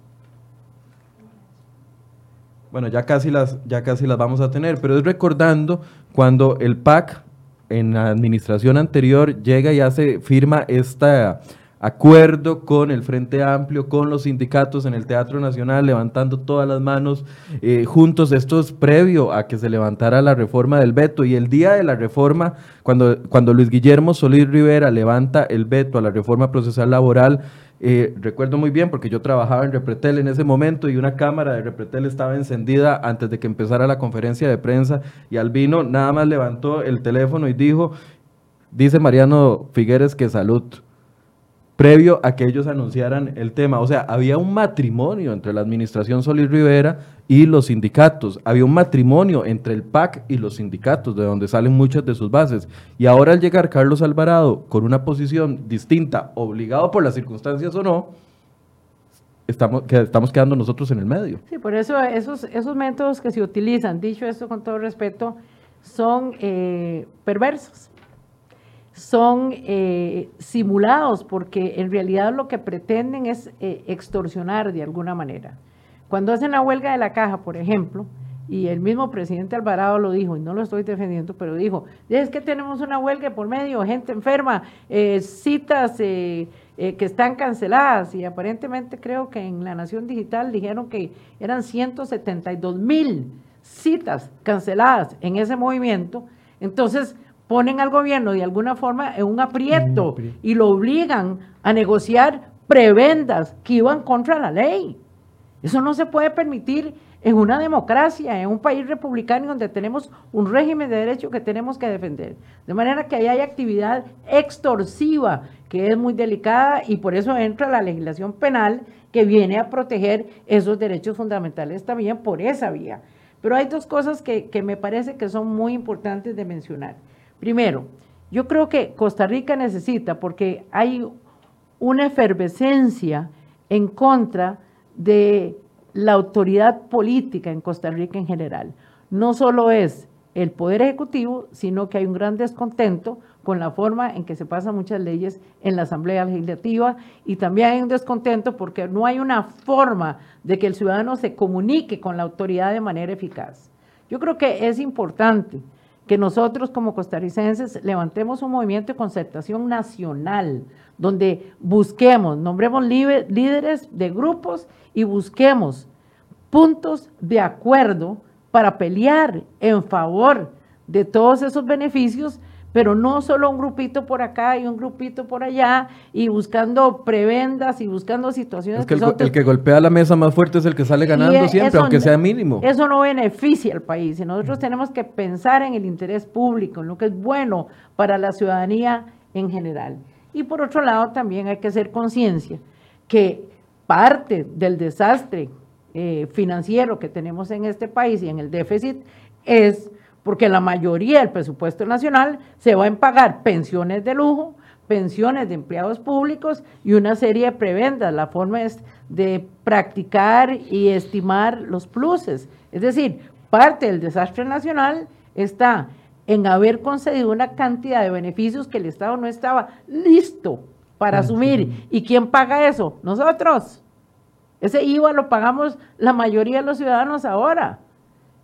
Bueno, ya casi, las, ya casi las vamos a tener, pero es recordando cuando el PAC en la administración anterior llega y hace, firma este acuerdo con el Frente Amplio, con los sindicatos en el Teatro Nacional, levantando todas las manos eh, juntos. Esto es previo a que se levantara la reforma del veto. Y el día de la reforma, cuando, cuando Luis Guillermo Solís Rivera levanta el veto a la reforma procesal laboral, eh, recuerdo muy bien porque yo trabajaba en Repretel en ese momento y una cámara de Repretel estaba encendida antes de que empezara la conferencia de prensa y Albino nada más levantó el teléfono y dijo, dice Mariano Figueres que salud previo a que ellos anunciaran el tema. O sea, había un matrimonio entre la administración Solís Rivera y los sindicatos. Había un matrimonio entre el PAC y los sindicatos, de donde salen muchas de sus bases. Y ahora al llegar Carlos Alvarado con una posición distinta, obligado por las circunstancias o no, estamos, que estamos quedando nosotros en el medio. Sí, por eso esos, esos métodos que se utilizan, dicho esto con todo respeto, son eh, perversos son eh, simulados porque en realidad lo que pretenden es eh, extorsionar de alguna manera. Cuando hacen la huelga de la caja, por ejemplo, y el mismo presidente Alvarado lo dijo, y no lo estoy defendiendo, pero dijo, es que tenemos una huelga por medio, gente enferma, eh, citas que están canceladas, y aparentemente creo que en la Nación Digital dijeron que eran 172 mil citas canceladas en ese movimiento. Entonces, ponen al gobierno de alguna forma en un aprieto y lo obligan a negociar prebendas que iban contra la ley. Eso no se puede permitir en una democracia, en un país republicano donde tenemos un régimen de derecho que tenemos que defender. De manera que ahí hay actividad extorsiva que es muy delicada y por eso entra la legislación penal que viene a proteger esos derechos fundamentales también por esa vía. Pero hay dos cosas que, que me parece que son muy importantes de mencionar. Primero, yo creo que Costa Rica necesita, porque hay una efervescencia en contra de la autoridad política en Costa Rica en general. No solo es el Poder Ejecutivo, sino que hay un gran descontento con la forma en que se pasan muchas leyes en la Asamblea Legislativa y también hay un descontento porque no hay una forma de que el ciudadano se comunique con la autoridad de manera eficaz. Yo creo que es importante que nosotros como costarricenses levantemos un movimiento de concertación nacional, donde busquemos, nombremos líderes de grupos y busquemos puntos de acuerdo para pelear en favor de todos esos beneficios pero no solo un grupito por acá y un grupito por allá y buscando prebendas y buscando situaciones es que, el, que golpea la mesa más fuerte es el que sale ganando siempre, aunque sea mínimo. Eso no beneficia al país y nosotros tenemos que pensar en el interés público, en lo que es bueno para la ciudadanía en general. Y por otro lado también hay que hacer conciencia que parte del desastre eh, financiero que tenemos en este país y en el déficit es porque la mayoría del presupuesto nacional se va a pagar pensiones de lujo, pensiones de empleados públicos y una serie de prebendas. La forma es de practicar y estimar los pluses. Es decir, parte del desastre nacional está en haber concedido una cantidad de beneficios que el Estado no estaba listo para asumir. ¿Y quién paga eso? Nosotros. Ese IVA lo pagamos la mayoría de los ciudadanos ahora.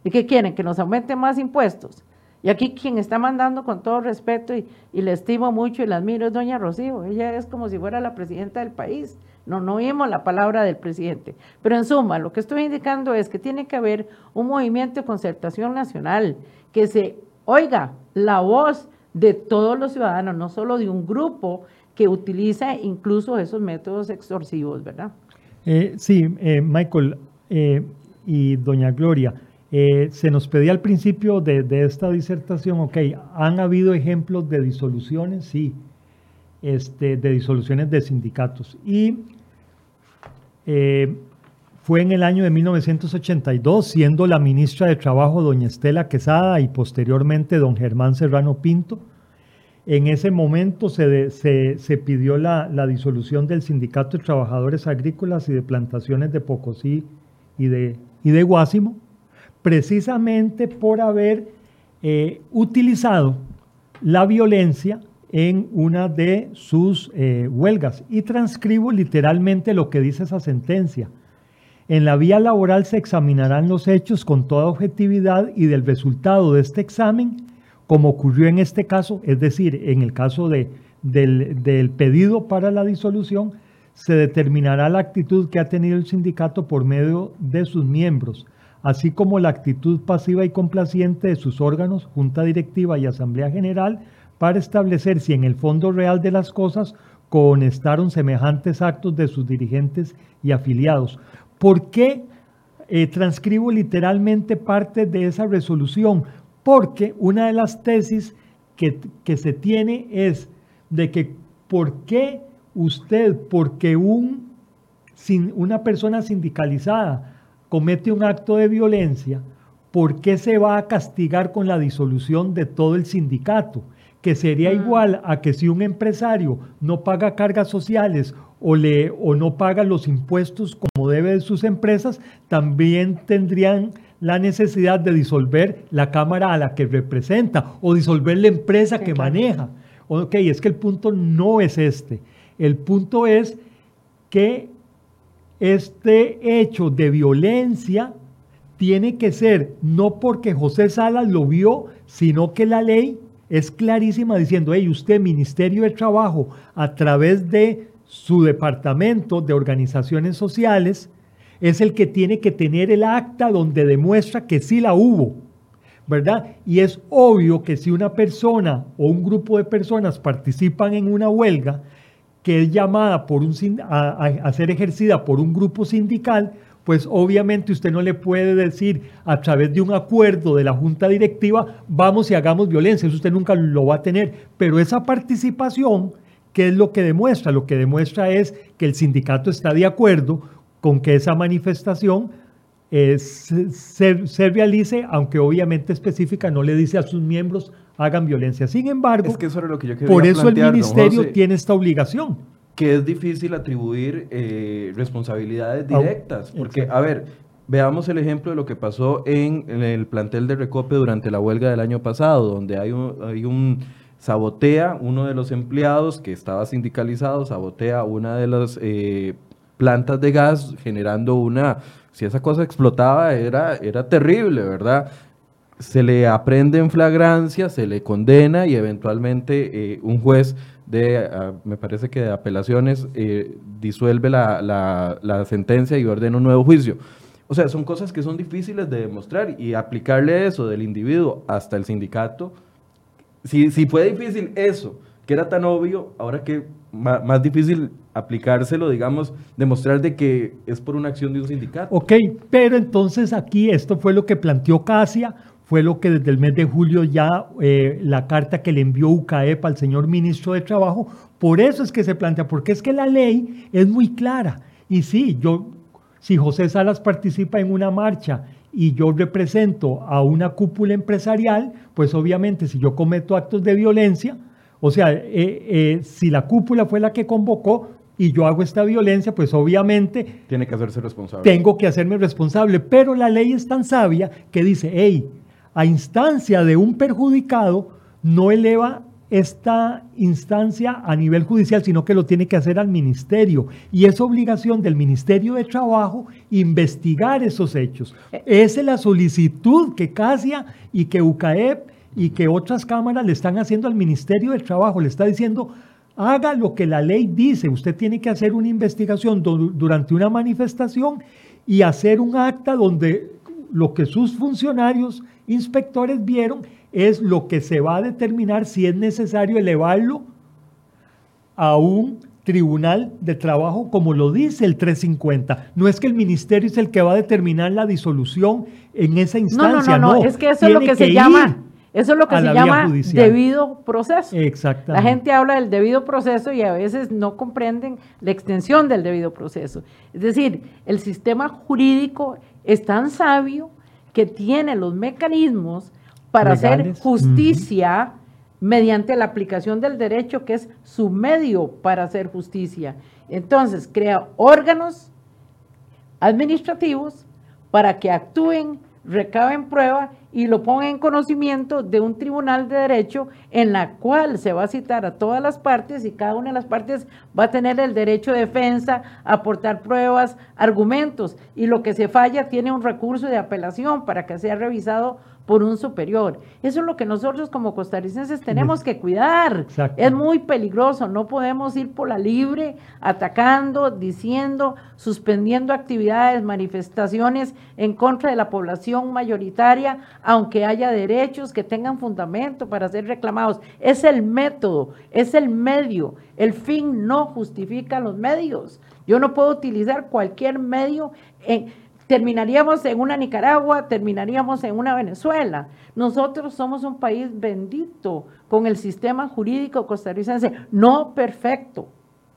¿Y qué quieren? Que nos aumenten más impuestos. Y aquí quien está mandando con todo respeto y, le estimo mucho y la admiro es doña Rocío. Ella es como si fuera la presidenta del país. No, no oímos la palabra del presidente. Pero en suma, lo que estoy indicando es que tiene que haber un movimiento de concertación nacional, que se oiga la voz de todos los ciudadanos, no solo de un grupo que utiliza incluso esos métodos extorsivos, ¿verdad? Eh, sí, eh, Michael eh, y doña Gloria, se nos pedía al principio de, esta disertación, ok, ¿han habido ejemplos de disoluciones? Sí, este, de disoluciones de sindicatos. Y fue en el año de 1982, siendo la ministra de Trabajo doña Estela Quesada y posteriormente don Germán Serrano Pinto. En ese momento se, pidió la, disolución del Sindicato de Trabajadores Agrícolas y de Plantaciones de Pocosí y de Guásimo, precisamente por haber eh, utilizado la violencia en una de sus eh, huelgas. Y transcribo literalmente lo que dice esa sentencia. En la vía laboral se examinarán los hechos con toda objetividad y del resultado de este examen, como ocurrió en este caso, es decir, en el caso de, del, del pedido para la disolución, se determinará la actitud que ha tenido el sindicato por medio de sus miembros, así como la actitud pasiva y complaciente de sus órganos, junta directiva y asamblea general, para establecer si en el fondo real de las cosas cohonestaron semejantes actos de sus dirigentes y afiliados. ¿Por qué eh, transcribo literalmente parte de esa resolución? Porque una de las tesis que, que se tiene es de que por qué usted, porque un, sin, una persona sindicalizada comete un acto de violencia, ¿por qué se va a castigar con la disolución de todo el sindicato? Que sería igual a que si un empresario no paga cargas sociales o, le, o no paga los impuestos como debe de sus empresas, también tendrían la necesidad de disolver la Cámara a la que representa o disolver la empresa que maneja. Ok, es que el punto no es este. El punto es que este hecho de violencia tiene que ser no porque José Salas lo vio, sino que la ley es clarísima diciendo, hey, usted, Ministerio de Trabajo, a través de su departamento de organizaciones sociales es el que tiene que tener el acta donde demuestra que sí la hubo, ¿verdad? Y es obvio que si una persona o un grupo de personas participan en una huelga que es llamada por un, a, ser ejercida por un grupo sindical, pues obviamente usted no le puede decir a través de un acuerdo de la junta directiva, vamos y hagamos violencia, eso usted nunca lo va a tener, pero esa participación ¿Qué es lo que demuestra? Lo que demuestra es que el sindicato está de acuerdo con que esa manifestación se, realice, aunque obviamente específica no le dice a sus miembros hagan violencia. Sin embargo, por eso el ministerio tiene esta obligación. Que es difícil atribuir eh, responsabilidades directas, porque, a ver, veamos el ejemplo de lo que pasó en, el plantel de Recope durante la huelga del año pasado, donde hay hay un sabotea uno de los empleados que estaba sindicalizado, sabotea una de las eh, plantas de gas, generando una, si esa cosa explotaba era, era terrible, ¿verdad? Se le aprende en flagrancia, se le condena y eventualmente eh, un juez de, ah, me parece que de apelaciones, eh, disuelve la, la sentencia y ordena un nuevo juicio. O sea, son cosas que son difíciles de demostrar y aplicarle eso del individuo hasta el sindicato si, si fue difícil eso, que era tan obvio, ahora que más, más, difícil aplicárselo, digamos, demostrar de que es por una acción de un sindicato. Ok, pero entonces aquí esto fue lo que planteó Casia, fue lo que desde el mes de julio ya eh, la carta que le envió UCAEP al señor ministro de Trabajo, por eso es que se plantea, porque es que la ley es muy clara. Y sí, yo, si José Salas participa en una marcha y yo represento a una cúpula empresarial, pues obviamente si yo cometo actos de violencia, o sea, eh, eh, si la cúpula fue la que convocó y yo hago esta violencia, pues obviamente... Tiene que hacerse responsable. Tengo que hacerme responsable, pero la ley es tan sabia que dice, hey, a instancia de un perjudicado, no eleva esta instancia a nivel judicial, sino que lo tiene que hacer al ministerio. Y es obligación del Ministerio de Trabajo investigar esos hechos. Esa es la solicitud que CASIA y que UCAEP y que otras cámaras le están haciendo al Ministerio de Trabajo. Le está diciendo, haga lo que la ley dice. Usted tiene que hacer una investigación durante una manifestación y hacer un acta donde lo que sus funcionarios inspectores vieron es lo que se va a determinar si es necesario elevarlo a un tribunal de trabajo como lo dice el 350. No es que el ministerio es el que va a determinar la disolución en esa instancia. No, no, no, no. es que eso es lo que, se llama eso es lo que se llama debido proceso. Exactamente. La gente habla del debido proceso y a veces no comprenden la extensión del debido proceso. Es decir, el sistema jurídico es tan sabio que tiene los mecanismos para hacer justicia mediante la aplicación del derecho, que es su medio para hacer justicia. Entonces, crea órganos administrativos para que actúen, recaben prueba y lo pongan en conocimiento de un tribunal de derecho en la cual se va a citar a todas las partes y cada una de las partes va a tener el derecho de defensa, aportar pruebas, argumentos. Y lo que se falla tiene un recurso de apelación para que sea revisado por un superior. Eso es lo que nosotros como costarricenses tenemos que cuidar. Es muy peligroso, no podemos ir por la libre atacando, diciendo, suspendiendo actividades, manifestaciones en contra de la población mayoritaria, aunque haya derechos que tengan fundamento para ser reclamados. Es el método, es el medio. El fin no justifica los medios. Yo no puedo utilizar cualquier medio en terminaríamos en una Nicaragua, terminaríamos en una Venezuela. Nosotros somos un país bendito con el sistema jurídico costarricense, no perfecto,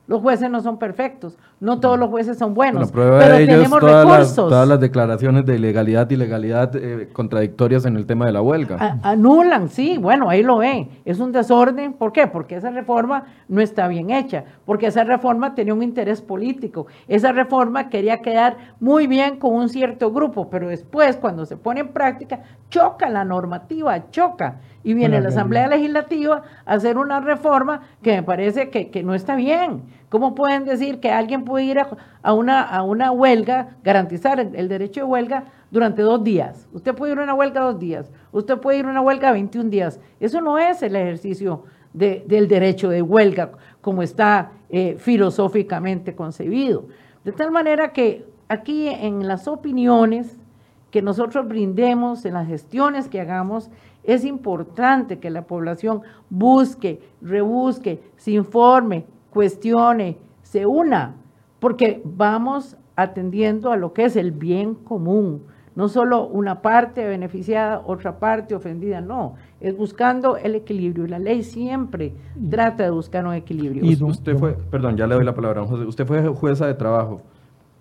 los jueces no son perfectos, no todos los jueces son buenos, pero tenemos todas recursos. Las, todas las declaraciones de ilegalidad y legalidad eh, contradictorias en el tema de la huelga. anulan, sí, bueno, ahí lo ven. Es un desorden, ¿por qué? Porque esa reforma no está bien hecha, porque esa reforma tenía un interés político. Esa reforma quería quedar muy bien con un cierto grupo, pero después, cuando se pone en práctica, choca la normativa, choca y viene la Asamblea Legislativa a hacer una reforma que me parece que, no está bien. ¿Cómo pueden decir que alguien puede ir a, una, a una huelga, garantizar el, derecho de huelga durante dos días? Usted puede ir a una huelga dos días, usted puede ir a una huelga 21 días. Eso no es el ejercicio del derecho de huelga como está eh, filosóficamente concebido. De tal manera que aquí en las opiniones que nosotros brindemos, en las gestiones que hagamos, es importante que la población busque, rebusque, se informe, cuestione, se una, porque vamos atendiendo a lo que es el bien común, no solo una parte beneficiada, otra parte ofendida, no, es buscando el equilibrio. Y la ley siempre trata de buscar un equilibrio. Y usted fue, perdón, ya le doy la palabra a José, usted fue jueza de trabajo.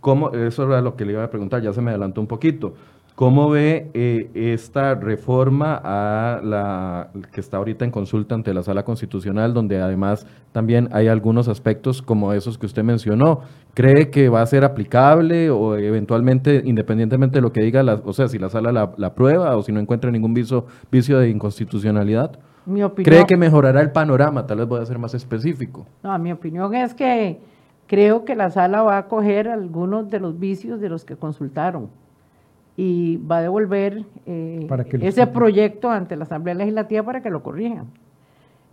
¿Cómo, eso era lo que le iba a preguntar, ya se me adelantó un poquito. ¿Cómo ve eh, esta reforma a la que está ahorita en consulta ante la Sala Constitucional, donde además también hay algunos aspectos como esos que usted mencionó? ¿Cree que va a ser aplicable o eventualmente, independientemente de lo que diga, la, o sea, si la Sala la, la prueba o si no encuentra ningún vicio, vicio de inconstitucionalidad? Mi opinión, ¿Cree que mejorará el panorama? Tal vez voy a ser más específico. No, mi opinión es que creo que la Sala va a coger algunos de los vicios de los que consultaron y va a devolver eh, ese proyecto ante la Asamblea Legislativa para que lo corrijan.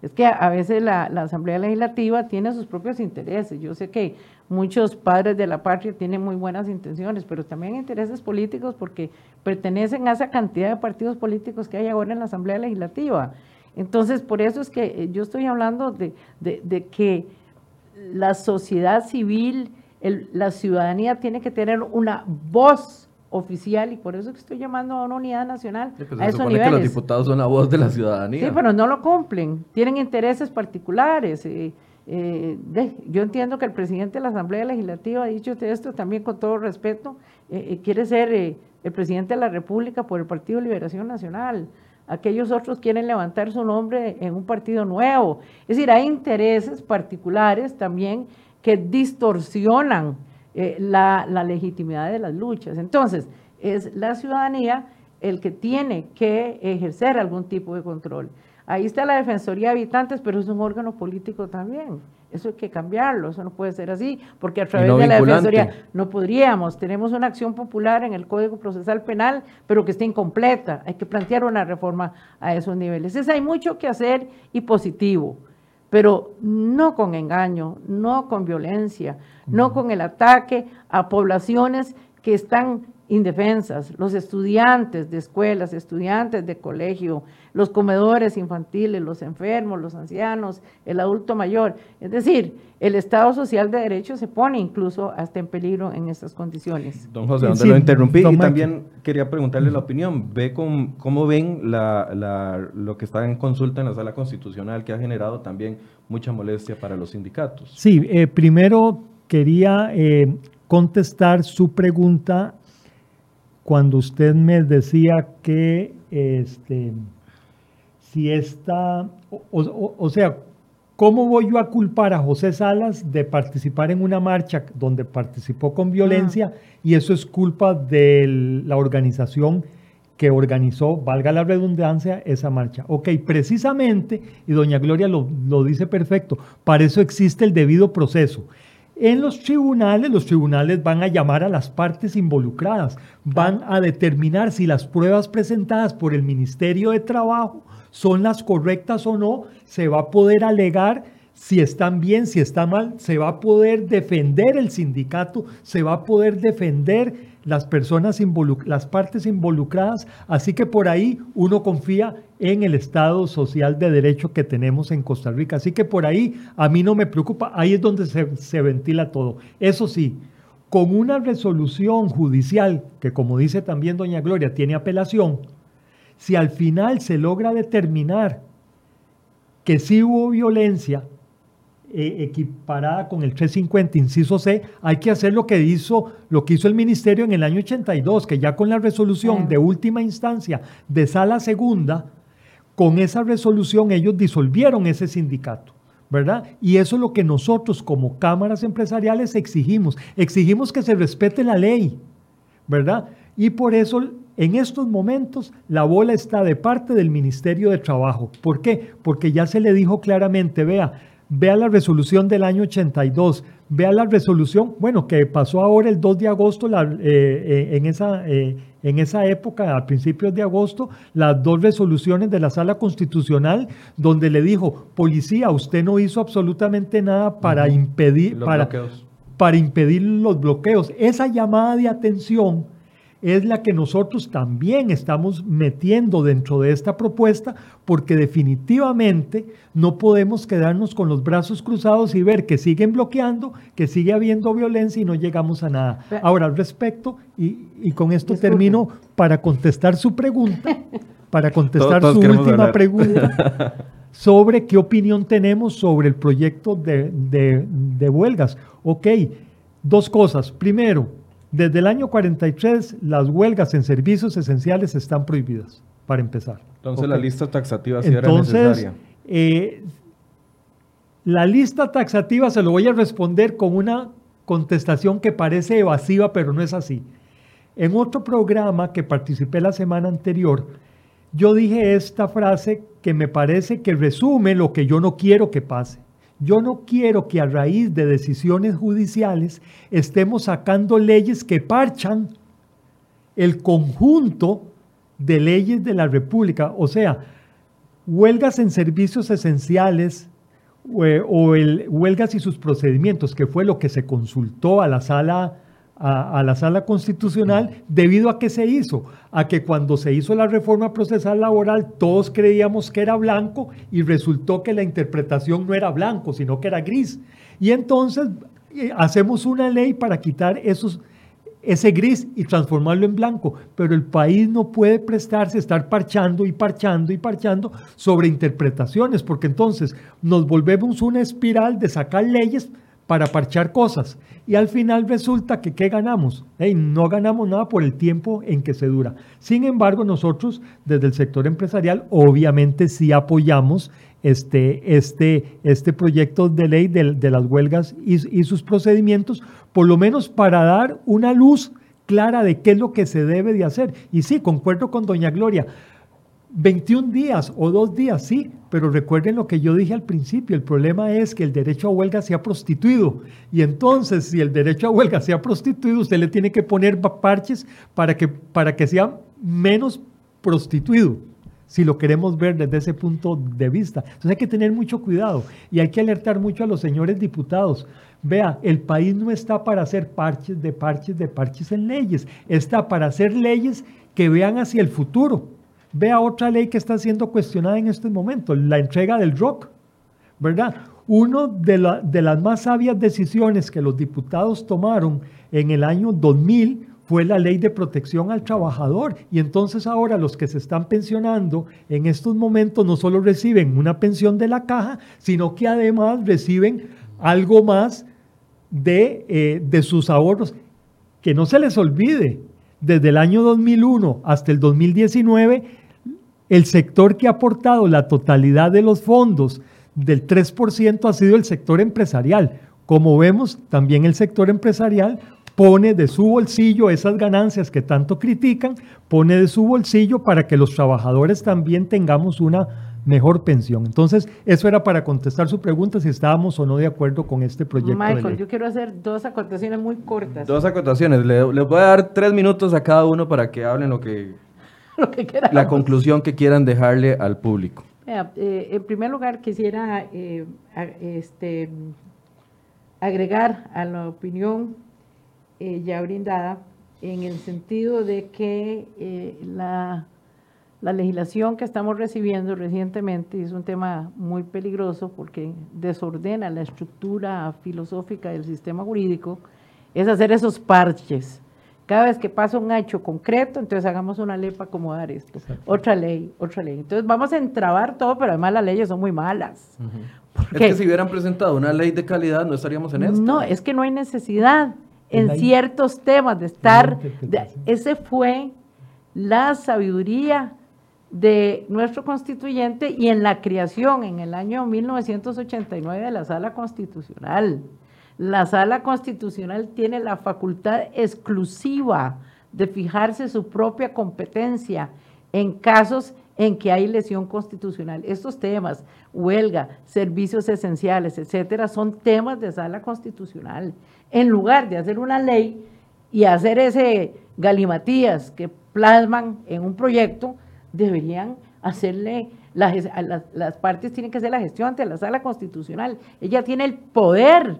Es que a veces la, Asamblea Legislativa tiene sus propios intereses. Yo sé que muchos padres de la patria tienen muy buenas intenciones, pero también intereses políticos porque pertenecen a esa cantidad de partidos políticos que hay ahora en la Asamblea Legislativa. Entonces, por eso es que eh, yo estoy hablando de, que la sociedad civil, la ciudadanía tiene que tener una voz oficial y por eso que estoy llamando a una unidad nacional pues a esos niveles. que los diputados son la voz de la ciudadanía. Sí, pero no lo cumplen, tienen intereses particulares. Eh, eh, yo entiendo que el presidente de la Asamblea Legislativa ha dicho esto también con todo respeto, eh, quiere ser el presidente de la República por el Partido de Liberación Nacional. Aquellos otros quieren levantar su nombre en un partido nuevo. Es decir, hay intereses particulares también que distorsionan eh, la, legitimidad de las luchas. Entonces, es la ciudadanía el que tiene que ejercer algún tipo de control. Ahí está la Defensoría de Habitantes, pero es un órgano político también. Eso hay que cambiarlo, eso no puede ser así, porque a través de la Defensoría no podríamos. Tenemos una acción popular en el Código Procesal Penal, pero que está incompleta. Hay que plantear una reforma a esos niveles. Entonces hay mucho que hacer y positivo pero no con engaño, no con violencia, no con el ataque a poblaciones que están indefensas, los estudiantes de escuelas, estudiantes de colegio, los comedores infantiles, los enfermos, los ancianos, el adulto mayor. Es decir, el Estado Social de Derecho se pone incluso hasta en peligro en estas condiciones. Don José, donde lo interrumpí y también quería preguntarle la opinión. ¿Ve cómo, ven lo que está en consulta en la sala constitucional que ha generado también mucha molestia para los sindicatos? Sí, eh, primero quería eh, contestar su pregunta cuando usted me decía que este, si está, o, sea, ¿cómo voy yo a culpar a José Salas de participar en una marcha donde participó con violencia ah. y eso es culpa de la organización que organizó, valga la redundancia, esa marcha? Ok, precisamente, y doña Gloria lo, lo dice perfecto, para eso existe el debido proceso. En los tribunales, los tribunales van a llamar a las partes involucradas, van a determinar si las pruebas presentadas por el Ministerio de Trabajo son las correctas o no, se va a poder alegar si están bien, si están mal, se va a poder defender el sindicato, se va a poder defender las personas las partes involucradas, así que por ahí uno confía en el Estado social de derecho que tenemos en Costa Rica. Así que por ahí a mí no me preocupa, ahí es donde se, se ventila todo. Eso sí, con una resolución judicial, que como dice también doña Gloria, tiene apelación, si al final se logra determinar que sí hubo violencia eh, equiparada con el 350, inciso C, hay que hacer lo que, hizo, lo que hizo el ministerio en el año 82, que ya con la resolución de última instancia de sala segunda, con esa resolución ellos disolvieron ese sindicato. ¿verdad? Y eso es lo que nosotros como cámaras empresariales exigimos. Exigimos que se respete la ley, ¿verdad? Y por eso en estos momentos la bola está de parte del Ministerio de Trabajo. ¿Por qué? Porque ya se le dijo claramente, vea, vea la resolución del año 82, vea la resolución, bueno, que pasó ahora el 2 de agosto, eh, eh, en, esa, eh, en esa época, a principios de agosto, las dos resoluciones de la sala constitucional, donde le dijo, policía, usted no hizo absolutamente nada para impedir, para, para impedir los bloqueos. Esa llamada de atención es la que nosotros también estamos metiendo dentro de esta propuesta, porque definitivamente no podemos quedarnos con los brazos cruzados y ver que siguen bloqueando, que sigue habiendo violencia y no llegamos a nada. Ahora, al respecto, y, con esto termino para contestar su pregunta, para contestar su última pregunta. sobre qué opinión tenemos sobre el proyecto de, de huelgas. Ok, dos cosas. Primero, desde el año 43, las huelgas en servicios esenciales están prohibidas, para empezar. Entonces, la lista taxativa sí era necesaria. Eh, la lista taxativa se lo voy a responder con una contestación que parece evasiva, pero no es así. En otro programa que participé la semana anterior, yo dije esta frase que me parece que resume lo que yo no quiero que pase. Yo no quiero que a raíz de decisiones judiciales estemos sacando leyes que parchan el conjunto de leyes de la República, o sea, huelgas en servicios esenciales eh, o el, huelgas y sus procedimientos, que fue lo que se consultó a la sala a, la sala constitucional debido a que se hizo, a que cuando se hizo la reforma procesal laboral todos creíamos que era blanco y resultó que la interpretación no era blanco, sino que era gris. Y entonces eh, hacemos una ley para quitar esos, ese gris y transformarlo en blanco, pero el país no puede prestarse a estar parchando y parchando y parchando sobre interpretaciones, porque entonces nos volvemos una espiral de sacar leyes para parchar cosas. Y al final resulta que ¿qué ganamos? no ganamos nada por el tiempo en que se dura. Sin embargo, nosotros desde el sector empresarial obviamente sí apoyamos este, este, este proyecto de ley de, las huelgas y, y sus procedimientos, por lo menos para dar una luz clara de qué es lo que se debe de hacer. Y sí, concuerdo con doña Gloria, 21 días o dos días, sí, pero recuerden lo que yo dije al principio, el problema es que el derecho a huelga se ha prostituido. Y entonces, si el derecho a huelga se ha prostituido, usted le tiene que poner parches para que, para que sea menos prostituido, si lo queremos ver desde ese punto de vista. Entonces hay que tener mucho cuidado y hay que alertar mucho a los señores diputados. Vea, el país no está para hacer parches de parches de parches en leyes, está para hacer leyes que vean hacia el futuro. Vea otra ley que está siendo cuestionada en este momento, la entrega del ROC, ¿verdad? Una de, de las más sabias decisiones que los diputados tomaron en el año 2000 fue la ley de protección al trabajador. Y entonces ahora los que se están pensionando en estos momentos no solo reciben una pensión de la caja, sino que además reciben algo más de, eh, de sus ahorros. Que no se les olvide, desde el año 2001 hasta el 2019, el sector que ha aportado la totalidad de los fondos del 3% ha sido el sector empresarial. Como vemos, también el sector empresarial pone de su bolsillo esas ganancias que tanto critican, pone de su bolsillo para que los trabajadores también tengamos una mejor pensión. Entonces, eso era para contestar su pregunta si estábamos o no de acuerdo con este proyecto. Michael, yo quiero hacer dos acotaciones muy cortas. Dos acotaciones. Les voy a dar tres minutos a cada uno para que hablen lo que, lo que la conclusión que quieran dejarle al público. Eh, en primer lugar, quisiera eh, este, agregar a la opinión eh, ya brindada en el sentido de que eh, la, la, legislación que estamos recibiendo recientemente es un tema muy peligroso porque desordena la estructura filosófica del sistema jurídico, es hacer esos parches. Cada vez que pasa un hecho concreto, entonces hagamos una ley para acomodar esto. Otra ley, otra ley. Entonces vamos a entrabar todo, pero además las leyes son muy malas. Es que si hubieran presentado una ley de calidad, no estaríamos en esto. No, es que no hay necesidad en ciertos temas de estar, ese fue la sabiduría de nuestro constituyente y en la creación en el año 1989 de la sala constitucional. La sala constitucional tiene la facultad exclusiva de fijarse su propia competencia en casos en que hay lesión constitucional. Estos temas, huelga, servicios esenciales, etcétera, son temas de sala constitucional en lugar de hacer una ley y hacer ese galimatías que plasman en un proyecto, deberían hacerle, las, las, partes tienen que hacer la gestión ante la sala constitucional. Ella tiene el poder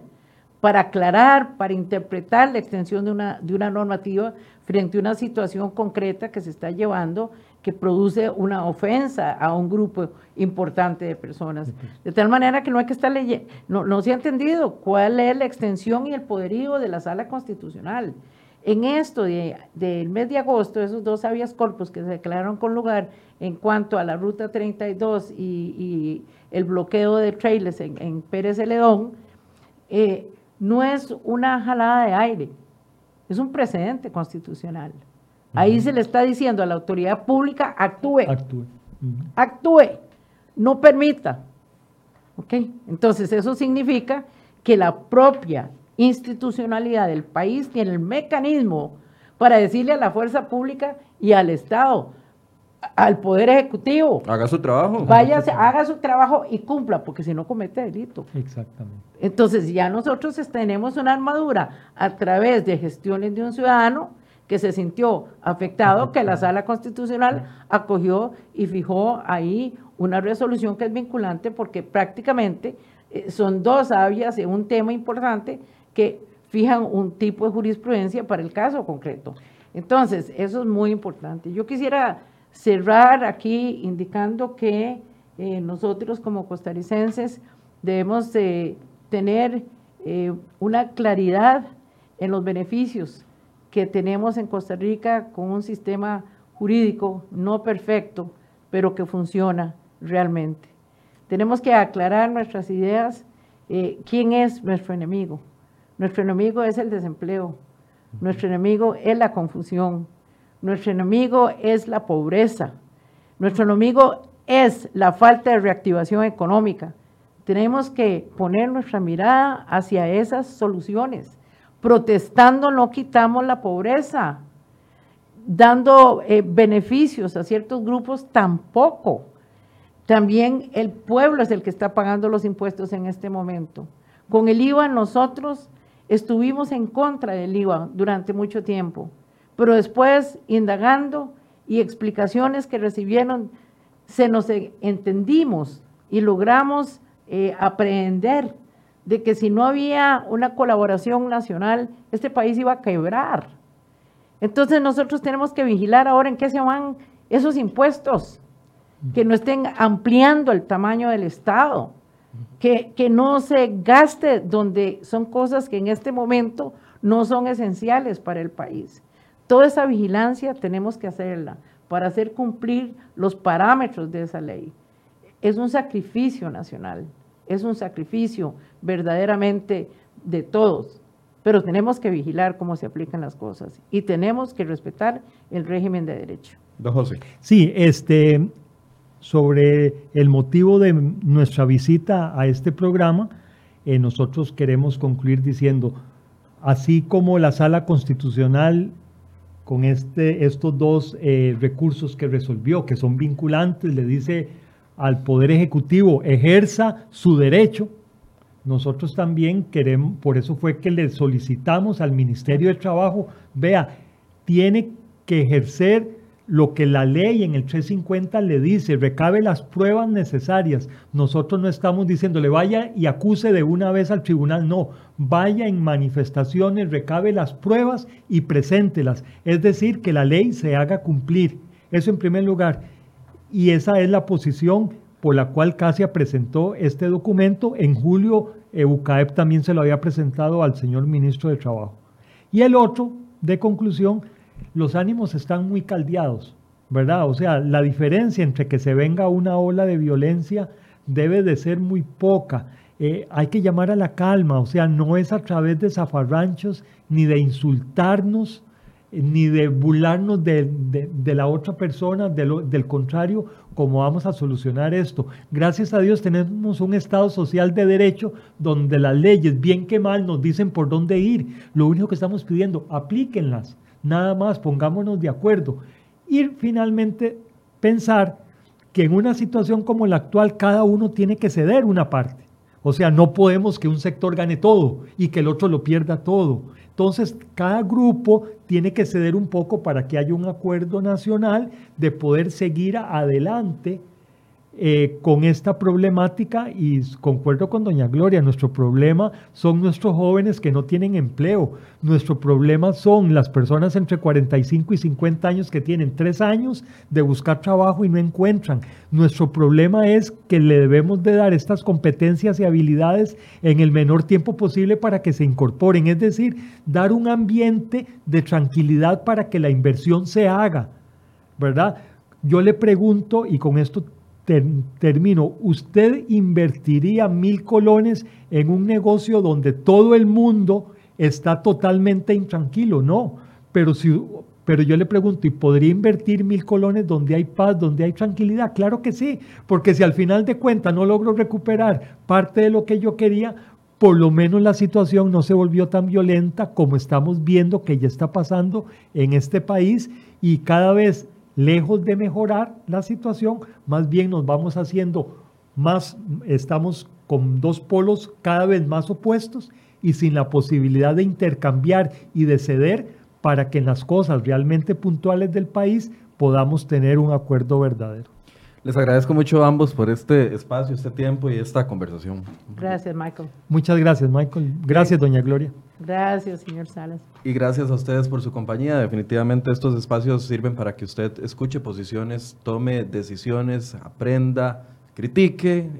para aclarar, para interpretar la extensión de una, de una normativa frente a una situación concreta que se está llevando que produce una ofensa a un grupo importante de personas. De tal manera que no hay que estar leyendo, no, no se ha entendido cuál es la extensión y el poderío de la sala constitucional. En esto del mes de agosto, esos dos habeas corpus que se declararon con lugar en cuanto a la ruta 32 y, y el bloqueo de trailers en, Pérez Celedón, eh, no es una jalada de aire, es un precedente constitucional. Ahí se le está diciendo a la autoridad pública, actúe. Actúe. Actúe. No permita. ¿Ok? Entonces, eso significa que la propia institucionalidad del país tiene el mecanismo para decirle a la fuerza pública y al Estado, al Poder Ejecutivo. Haga su trabajo. Váyase, haga su trabajo y cumpla, porque si no comete delito. Exactamente. Entonces ya nosotros tenemos una armadura a través de gestiones de un ciudadano que se sintió afectado, que la sala constitucional acogió y fijó ahí una resolución que es vinculante porque prácticamente eh, son dos avias de un tema importante que fijan un tipo de jurisprudencia para el caso concreto. Entonces, eso es muy importante. Yo quisiera cerrar aquí indicando que eh, nosotros como costarricenses debemos de tener eh, una claridad en los beneficios que tenemos en Costa Rica con un sistema jurídico no perfecto, pero que funciona realmente. Tenemos que aclarar nuestras ideas. Eh, ¿Quién es nuestro enemigo? Nuestro enemigo es el desempleo. Nuestro enemigo es la confusión. Nuestro enemigo es la pobreza. Nuestro enemigo es la falta de reactivación económica. Tenemos que poner nuestra mirada hacia esas soluciones Protestando no quitamos la pobreza, dando eh, beneficios a ciertos grupos tampoco. También el pueblo es el que está pagando los impuestos en este momento. Con el IVA nosotros estuvimos en contra del IVA durante mucho tiempo, pero después indagando y explicaciones que recibieron, se nos entendimos y logramos eh, aprender de que si no había una colaboración nacional, este país iba a quebrar. Entonces nosotros tenemos que vigilar ahora en qué se van esos impuestos, que no estén ampliando el tamaño del Estado, que, que no se gaste donde son cosas que en este momento no son esenciales para el país. Toda esa vigilancia tenemos que hacerla para hacer cumplir los parámetros de esa ley. Es un sacrificio nacional, es un sacrificio verdaderamente de todos, pero tenemos que vigilar cómo se aplican las cosas y tenemos que respetar el régimen de derecho. Don José. Sí, este, sobre el motivo de nuestra visita a este programa, eh, nosotros queremos concluir diciendo, así como la sala constitucional con este, estos dos eh, recursos que resolvió, que son vinculantes, le dice al Poder Ejecutivo, ejerza su derecho. Nosotros también queremos, por eso fue que le solicitamos al Ministerio de Trabajo, vea, tiene que ejercer lo que la ley en el 350 le dice, recabe las pruebas necesarias. Nosotros no estamos diciéndole vaya y acuse de una vez al tribunal, no, vaya en manifestaciones, recabe las pruebas y preséntelas. Es decir, que la ley se haga cumplir. Eso en primer lugar. Y esa es la posición por la cual Casia presentó este documento. En julio, EUCAEP también se lo había presentado al señor ministro de Trabajo. Y el otro, de conclusión, los ánimos están muy caldeados, ¿verdad? O sea, la diferencia entre que se venga una ola de violencia debe de ser muy poca. Eh, hay que llamar a la calma, o sea, no es a través de zafarranchos ni de insultarnos, ni de burlarnos de, la otra persona, del contrario, como vamos a solucionar esto. Gracias a Dios tenemos un Estado social de derecho donde las leyes, bien que mal, nos dicen por dónde ir. Lo único que estamos pidiendo, aplíquenlas nada más, pongámonos de acuerdo. Y finalmente pensar que en una situación como la actual cada uno tiene que ceder una parte. O sea, no podemos que un sector gane todo y que el otro lo pierda todo. Entonces, cada grupo tiene que ceder un poco para que haya un acuerdo nacional de poder seguir adelante eh, con esta problemática y concuerdo con doña Gloria, nuestro problema son nuestros jóvenes que no tienen empleo, nuestro problema son las personas entre 45 y 50 años que tienen tres años de buscar trabajo y no encuentran. Nuestro problema es que le debemos de dar estas competencias y habilidades en el menor tiempo posible para que se incorporen, es decir, dar un ambiente de tranquilidad para que la inversión se haga, ¿verdad? Yo le pregunto, y con esto termino, ¿usted invertiría mil colones en un negocio donde todo el mundo está totalmente intranquilo? No, pero, si, pero yo le pregunto, ¿y podría invertir mil colones donde hay paz, donde hay tranquilidad? Claro que sí, porque si al final de cuentas no logro recuperar parte de lo que yo quería, por lo menos la situación no se volvió tan violenta como estamos viendo que ya está pasando en este país y cada vez lejos de mejorar la situación, más bien nos vamos haciendo más, estamos con dos polos cada vez más opuestos y sin la posibilidad de intercambiar y de ceder para que en las cosas realmente puntuales del país podamos tener un acuerdo verdadero. Les agradezco mucho a ambos por este espacio, este tiempo y esta conversación. Gracias, Michael. Muchas gracias, Michael. Gracias, doña Gloria. Gracias, señor Salas. Y gracias a ustedes por su compañía. Definitivamente estos espacios sirven para que usted escuche posiciones, tome decisiones, aprenda, critique,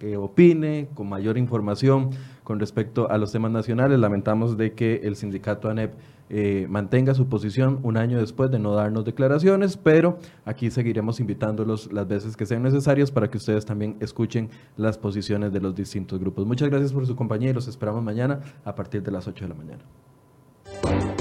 eh, opine con mayor información con respecto a los temas nacionales. Lamentamos de que el sindicato ANEP eh, mantenga su posición un año después de no darnos declaraciones, pero aquí seguiremos invitándolos las veces que sean necesarias para que ustedes también escuchen las posiciones de los distintos grupos. Muchas gracias por su compañía y los esperamos mañana a partir de las 8 de la mañana.